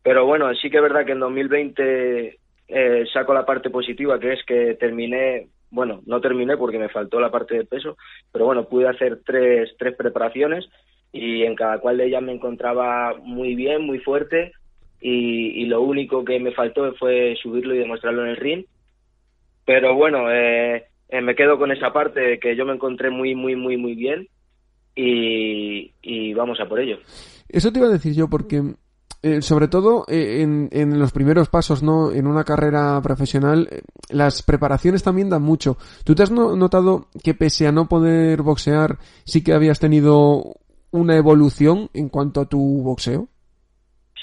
Pero bueno, sí que es verdad que en 2020 eh, saco la parte positiva, que es que terminé, bueno, no terminé porque me faltó la parte de peso, pero bueno, pude hacer tres, tres preparaciones y en cada cual de ellas me encontraba muy bien, muy fuerte y, lo único que me faltó fue subirlo y demostrarlo en el ring. Pero bueno, eh, eh, me quedo con esa parte que yo me encontré muy, muy, muy, muy bien y, vamos a por ello. Eso te iba a decir yo porque eh, sobre todo eh, en, en, los primeros pasos, ¿no? En una carrera profesional, las preparaciones también dan mucho. ¿Tú te has notado que pese a no poder boxear, sí que habías tenido una evolución en cuanto a tu boxeo?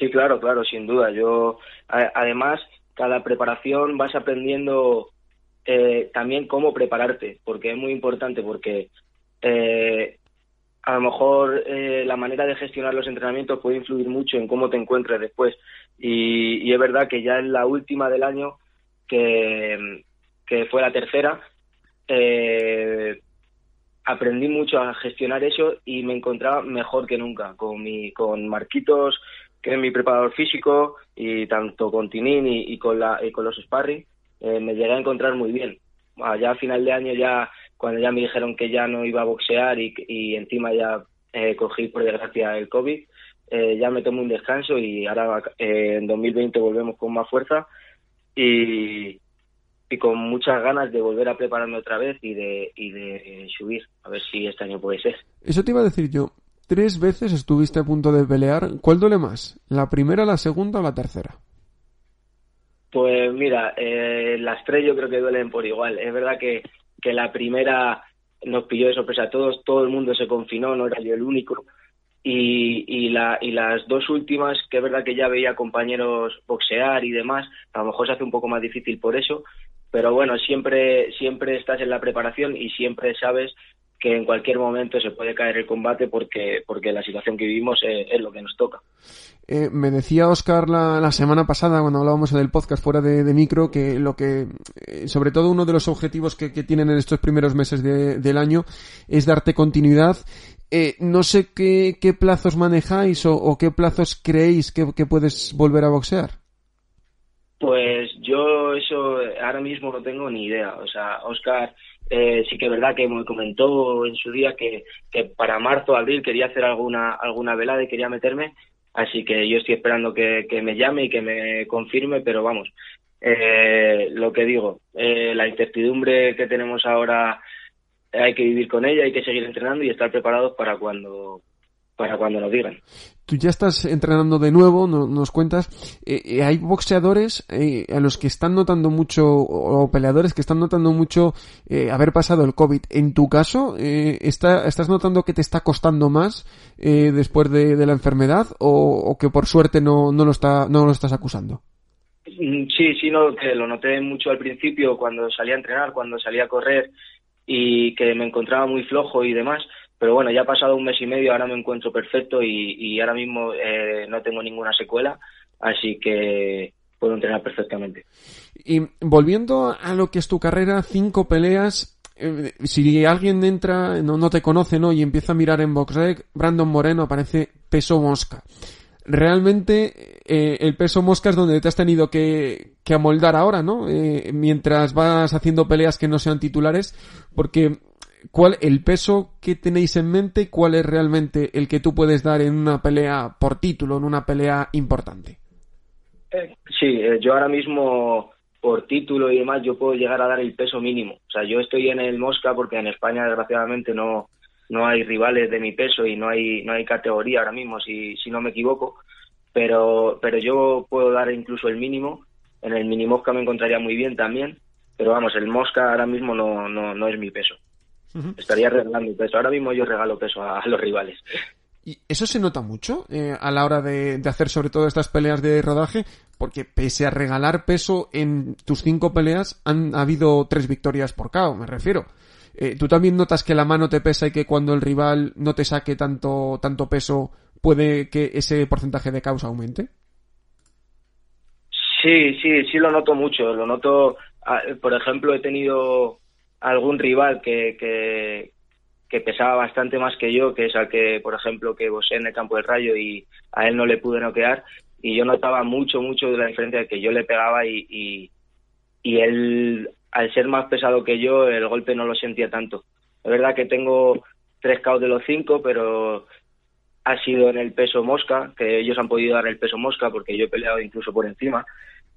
Sí, claro, claro, sin duda. Yo, además, cada preparación vas aprendiendo eh, también cómo prepararte, porque es muy importante, porque eh, a lo mejor eh, la manera de gestionar los entrenamientos puede influir mucho en cómo te encuentres después. Y, es verdad que ya en la última del año, que, que fue la tercera, aprendí mucho a gestionar eso y me encontraba mejor que nunca con mi con Marquitos que es mi preparador físico y tanto con Tinín y, con la y con los sparring eh, me llegué a encontrar muy bien. Ya a final de año, ya cuando ya me dijeron que ya no iba a boxear y, encima ya eh, cogí por desgracia el COVID, eh, ya me tomé un descanso y ahora en 2020 volvemos con más fuerza y, y con muchas ganas de volver a prepararme otra vez y de, y de subir, a ver si este año puede ser. Eso te iba a decir yo. Tres veces estuviste a punto de pelear. ¿Cuál duele más? ¿La primera, la segunda o la tercera? Pues mira, eh, las tres yo creo que duelen por igual. Es verdad que, que la primera nos pilló de sorpresa a todos, todo el mundo se confinó, no era yo el único. Y, y, la, y las dos últimas, que es verdad que ya veía compañeros boxear y demás, a lo mejor se hace un poco más difícil por eso, pero bueno, siempre, siempre estás en la preparación y siempre sabes que en cualquier momento se puede caer el combate porque, porque la situación que vivimos es, lo que nos toca. Eh, me decía Oscar la, semana pasada, cuando hablábamos del podcast fuera de, micro, que lo que, eh, sobre todo uno de los objetivos que, tienen en estos primeros meses del año es darte continuidad. Eh, no sé qué, qué, plazos manejáis o, qué plazos creéis que, que puedes volver a boxear. Pues yo eso ahora mismo no tengo ni idea. O sea, Oscar eh, sí que es verdad que me comentó en su día que, para marzo, abril quería hacer alguna, alguna velada y quería meterme, así que yo estoy esperando que, que me llame y que me confirme, pero vamos, eh, lo que digo, eh, la incertidumbre que tenemos ahora hay que vivir con ella, hay que seguir entrenando y estar preparados para cuando para cuando nos digan. Tú ya estás entrenando de nuevo, nos cuentas. Eh, eh, hay boxeadores eh, a los que están notando mucho, o peleadores que están notando mucho haber pasado el COVID. En tu caso, está, ¿estás notando que te está costando más después de, la enfermedad o, que por suerte no, no, lo está, no lo estás acusando? Mm, sí, sí, no, que lo noté mucho al principio cuando salía a entrenar, cuando salía a correr y que me encontraba muy flojo y demás pero bueno, ya ha pasado un mes y medio, ahora me encuentro perfecto y, ahora mismo eh, no tengo ninguna secuela, así que puedo entrenar perfectamente. Y volviendo a lo que es tu carrera, cinco peleas, eh, si alguien entra, no, te conoce, ¿no? Y empieza a mirar en BoxRec, Brandon Moreno aparece peso mosca. Realmente eh, el peso mosca es donde te has tenido que amoldar ahora, ¿no? mientras vas haciendo peleas que no sean titulares, porque cuál el peso que tenéis en mente, cuál es realmente el que tú puedes dar en una pelea por título, en una pelea importante. Eh, sí, eh, yo ahora mismo por título y demás yo puedo llegar a dar el peso mínimo. O sea, yo estoy en el Mosca porque en España desgraciadamente no no hay rivales de mi peso y no hay no hay categoría ahora mismo si si no me equivoco, pero pero yo puedo dar incluso el mínimo. En el mini Mosca me encontraría muy bien también, pero vamos, el Mosca ahora mismo no no no es mi peso. Estaría regalando peso. Ahora mismo yo regalo peso a, los rivales. ¿Y eso se nota mucho eh, a la hora de, hacer sobre todo estas peleas de rodaje? Porque pese a regalar peso en tus cinco peleas, han habido tres victorias por KO, me refiero. Eh, ¿Tú también notas que la mano te pesa y que cuando el rival no te saque tanto, tanto peso, puede que ese porcentaje de causa aumente? Sí, sí, sí lo noto mucho. Lo noto, ah, por ejemplo, he tenido algún rival que, que, pesaba bastante más que yo, que es al que, por ejemplo, que vos en el campo del rayo y a él no le pude noquear. Y yo notaba mucho, mucho de la diferencia de que yo le pegaba y, y, él, al ser más pesado que yo, el golpe no lo sentía tanto. Es verdad que tengo tres caos de los cinco, pero ha sido en el peso mosca, que ellos han podido dar el peso mosca porque yo he peleado incluso por encima,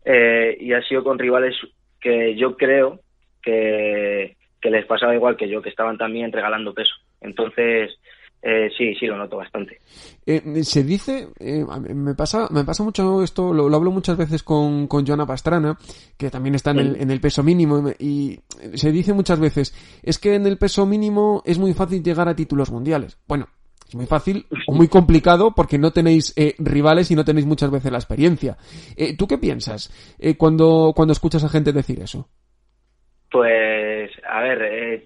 eh, y ha sido con rivales que yo creo que, les pasaba igual que yo, que estaban también regalando peso. Entonces, eh, sí, sí, lo noto bastante. Eh, se dice, eh, me pasa me pasa mucho esto, lo, hablo muchas veces con, con Joana Pastrana, que también está en el, en el peso mínimo, y se dice muchas veces, es que en el peso mínimo es muy fácil llegar a títulos mundiales. Bueno, es muy fácil o muy complicado porque no tenéis rivales y no tenéis muchas veces la experiencia. ¿Tú qué piensas cuando, cuando escuchas a gente decir eso? Pues, a ver,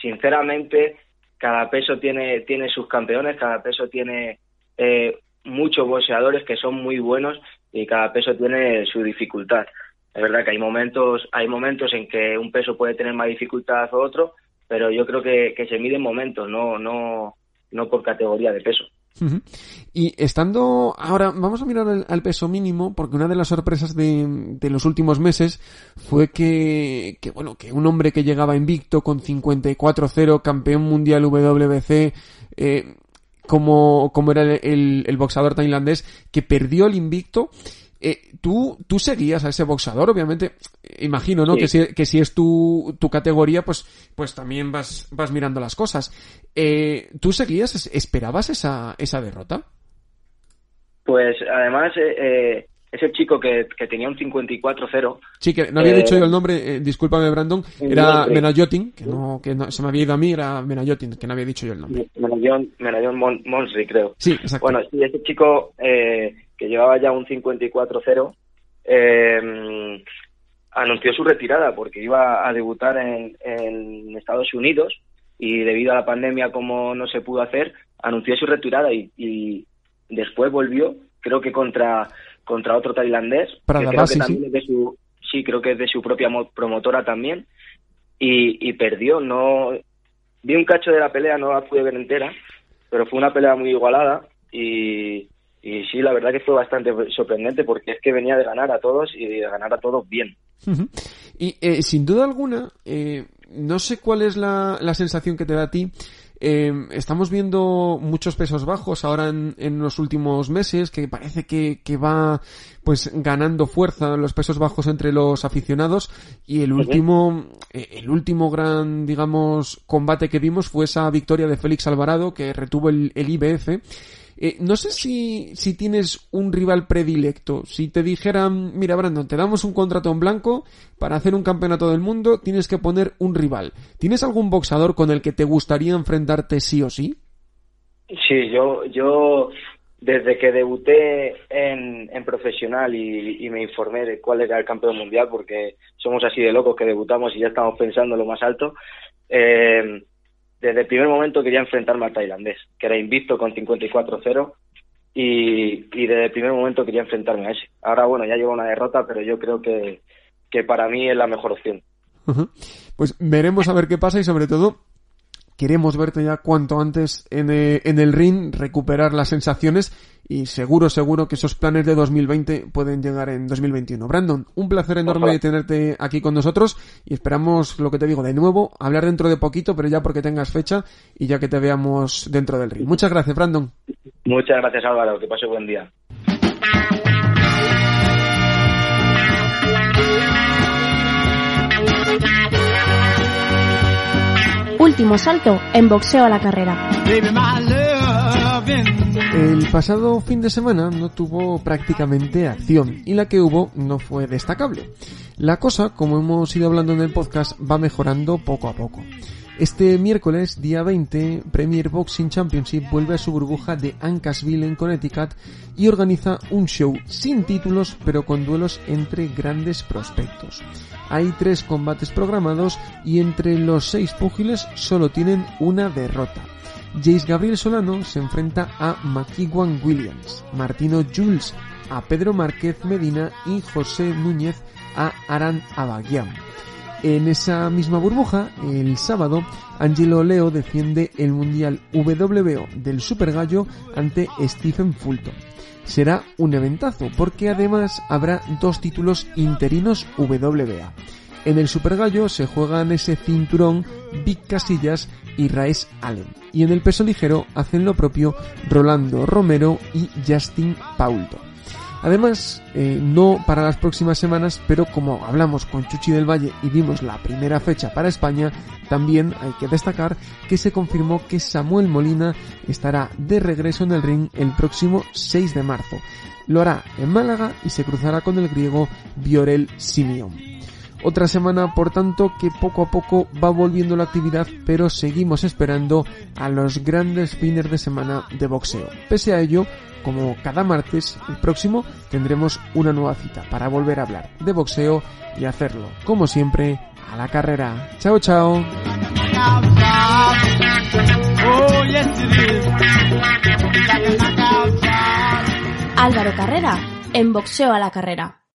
sinceramente, cada peso tiene, tiene sus campeones, cada peso tiene eh, muchos boxeadores que son muy buenos y cada peso tiene su dificultad. Es verdad que hay momentos, hay momentos en que un peso puede tener más dificultad o otro, pero yo creo que, que se mide en momentos, no, no, no por categoría de peso. Y estando ahora, vamos a mirar al, peso mínimo, porque una de las sorpresas de, los últimos meses fue que, que, bueno, que un hombre que llegaba invicto con 54-0, campeón mundial WBC, eh, como, como era el, el boxeador tailandés, que perdió el invicto eh, ¿tú, tú seguías a ese boxeador, obviamente, imagino, ¿no? Que, si, que si es tu, tu categoría, pues, pues también vas, vas mirando las cosas. Eh, ¿Tú seguías, esperabas esa, esa derrota? Pues además, eh, eh ese chico que, que tenía un 54-0. Sí, que no había dicho yo el nombre, discúlpame Brandon, era Menayotin, que no, que no, se me había ido a mí, era Menayotin, que no había dicho yo el nombre. Menayon, Monsri, creo. Sí, exacto. Bueno, sí, ese chico eh, que llevaba ya un 54-0, eh, anunció su retirada porque iba a debutar en, en, Estados Unidos y debido a la pandemia como no se pudo hacer, anunció su retirada y, y después volvió, creo que contra, contra otro tailandés, que creo que también sí. es de su, sí, creo que es de su propia promotora también, y, y perdió, no vi un cacho de la pelea, no la pude ver entera, pero fue una pelea muy igualada y, y sí, la verdad que fue bastante sorprendente porque es que venía de ganar a todos y de ganar a todos bien. Y eh, sin duda alguna, eh, no sé cuál es la, la, sensación que te da a ti. Eh, estamos viendo muchos pesos bajos ahora en, en los últimos meses, que parece que, que, va pues ganando fuerza los pesos bajos entre los aficionados y el último, eh, el último gran, digamos, combate que vimos fue esa victoria de Félix Alvarado que retuvo el, el IBF eh, no sé si, si tienes un rival predilecto. Si te dijeran, mira Brandon, te damos un contrato en blanco para hacer un campeonato del mundo, tienes que poner un rival. ¿Tienes algún boxador con el que te gustaría enfrentarte sí o sí? Sí, yo, yo desde que debuté en, en profesional y, me informé de cuál era el campeón mundial, porque somos así de locos que debutamos y ya estamos pensando en lo más alto, eh, desde el primer momento quería enfrentarme al tailandés, que era invicto con 54-0 y, y desde el primer momento quería enfrentarme a ese. Ahora, bueno, ya llevo una derrota, pero yo creo que, que para mí es la mejor opción. Pues veremos a ver qué pasa y sobre todo queremos verte ya cuanto antes en, eh, en, el ring, recuperar las sensaciones y seguro, seguro que esos planes de 2020 pueden llegar en 2021. Brandon, un placer enorme tenerte aquí con nosotros y esperamos, lo que te digo, de nuevo, hablar dentro de poquito, pero ya porque tengas fecha y ya que te veamos dentro del ring. Muchas gracias, Brandon. Muchas gracias, Álvaro. Que pase buen día. Último salto en boxeo a la carrera. El pasado fin de semana no tuvo prácticamente acción y la que hubo no fue destacable. La cosa, como hemos ido hablando en el podcast, va mejorando poco a poco. Este miércoles, día 20, Premier Boxing Championship vuelve a su burbuja de Ancasville en Connecticut y organiza un show sin títulos pero con duelos entre grandes prospectos. Hay tres combates programados y entre los seis púgiles solo tienen una derrota. Jace Gabriel Solano se enfrenta a Makiwan Williams, Martino Jules a Pedro Márquez Medina y José Núñez a Aran Abagian. En esa misma burbuja, el sábado, Angelo Leo defiende el Mundial WBO del Super Gallo ante Stephen Fulton. Será un eventazo porque además habrá dos títulos interinos WBA. En el Super Gallo se juegan ese cinturón Vic Casillas y Raes Allen. Y en el peso ligero hacen lo propio Rolando Romero y Justin Paulto. Además, eh, no para las próximas semanas, pero como hablamos con Chuchi del Valle y vimos la primera fecha para España, también hay que destacar que se confirmó que Samuel Molina estará de regreso en el ring el próximo 6 de marzo. Lo hará en Málaga y se cruzará con el griego Viorel Simeón. Otra semana, por tanto, que poco a poco va volviendo la actividad, pero seguimos esperando a los grandes fines de semana de boxeo. Pese a ello, como cada martes, el próximo tendremos una nueva cita para volver a hablar de boxeo y hacerlo, como siempre, a la carrera. Chao, chao. Álvaro Carrera, en boxeo a la carrera.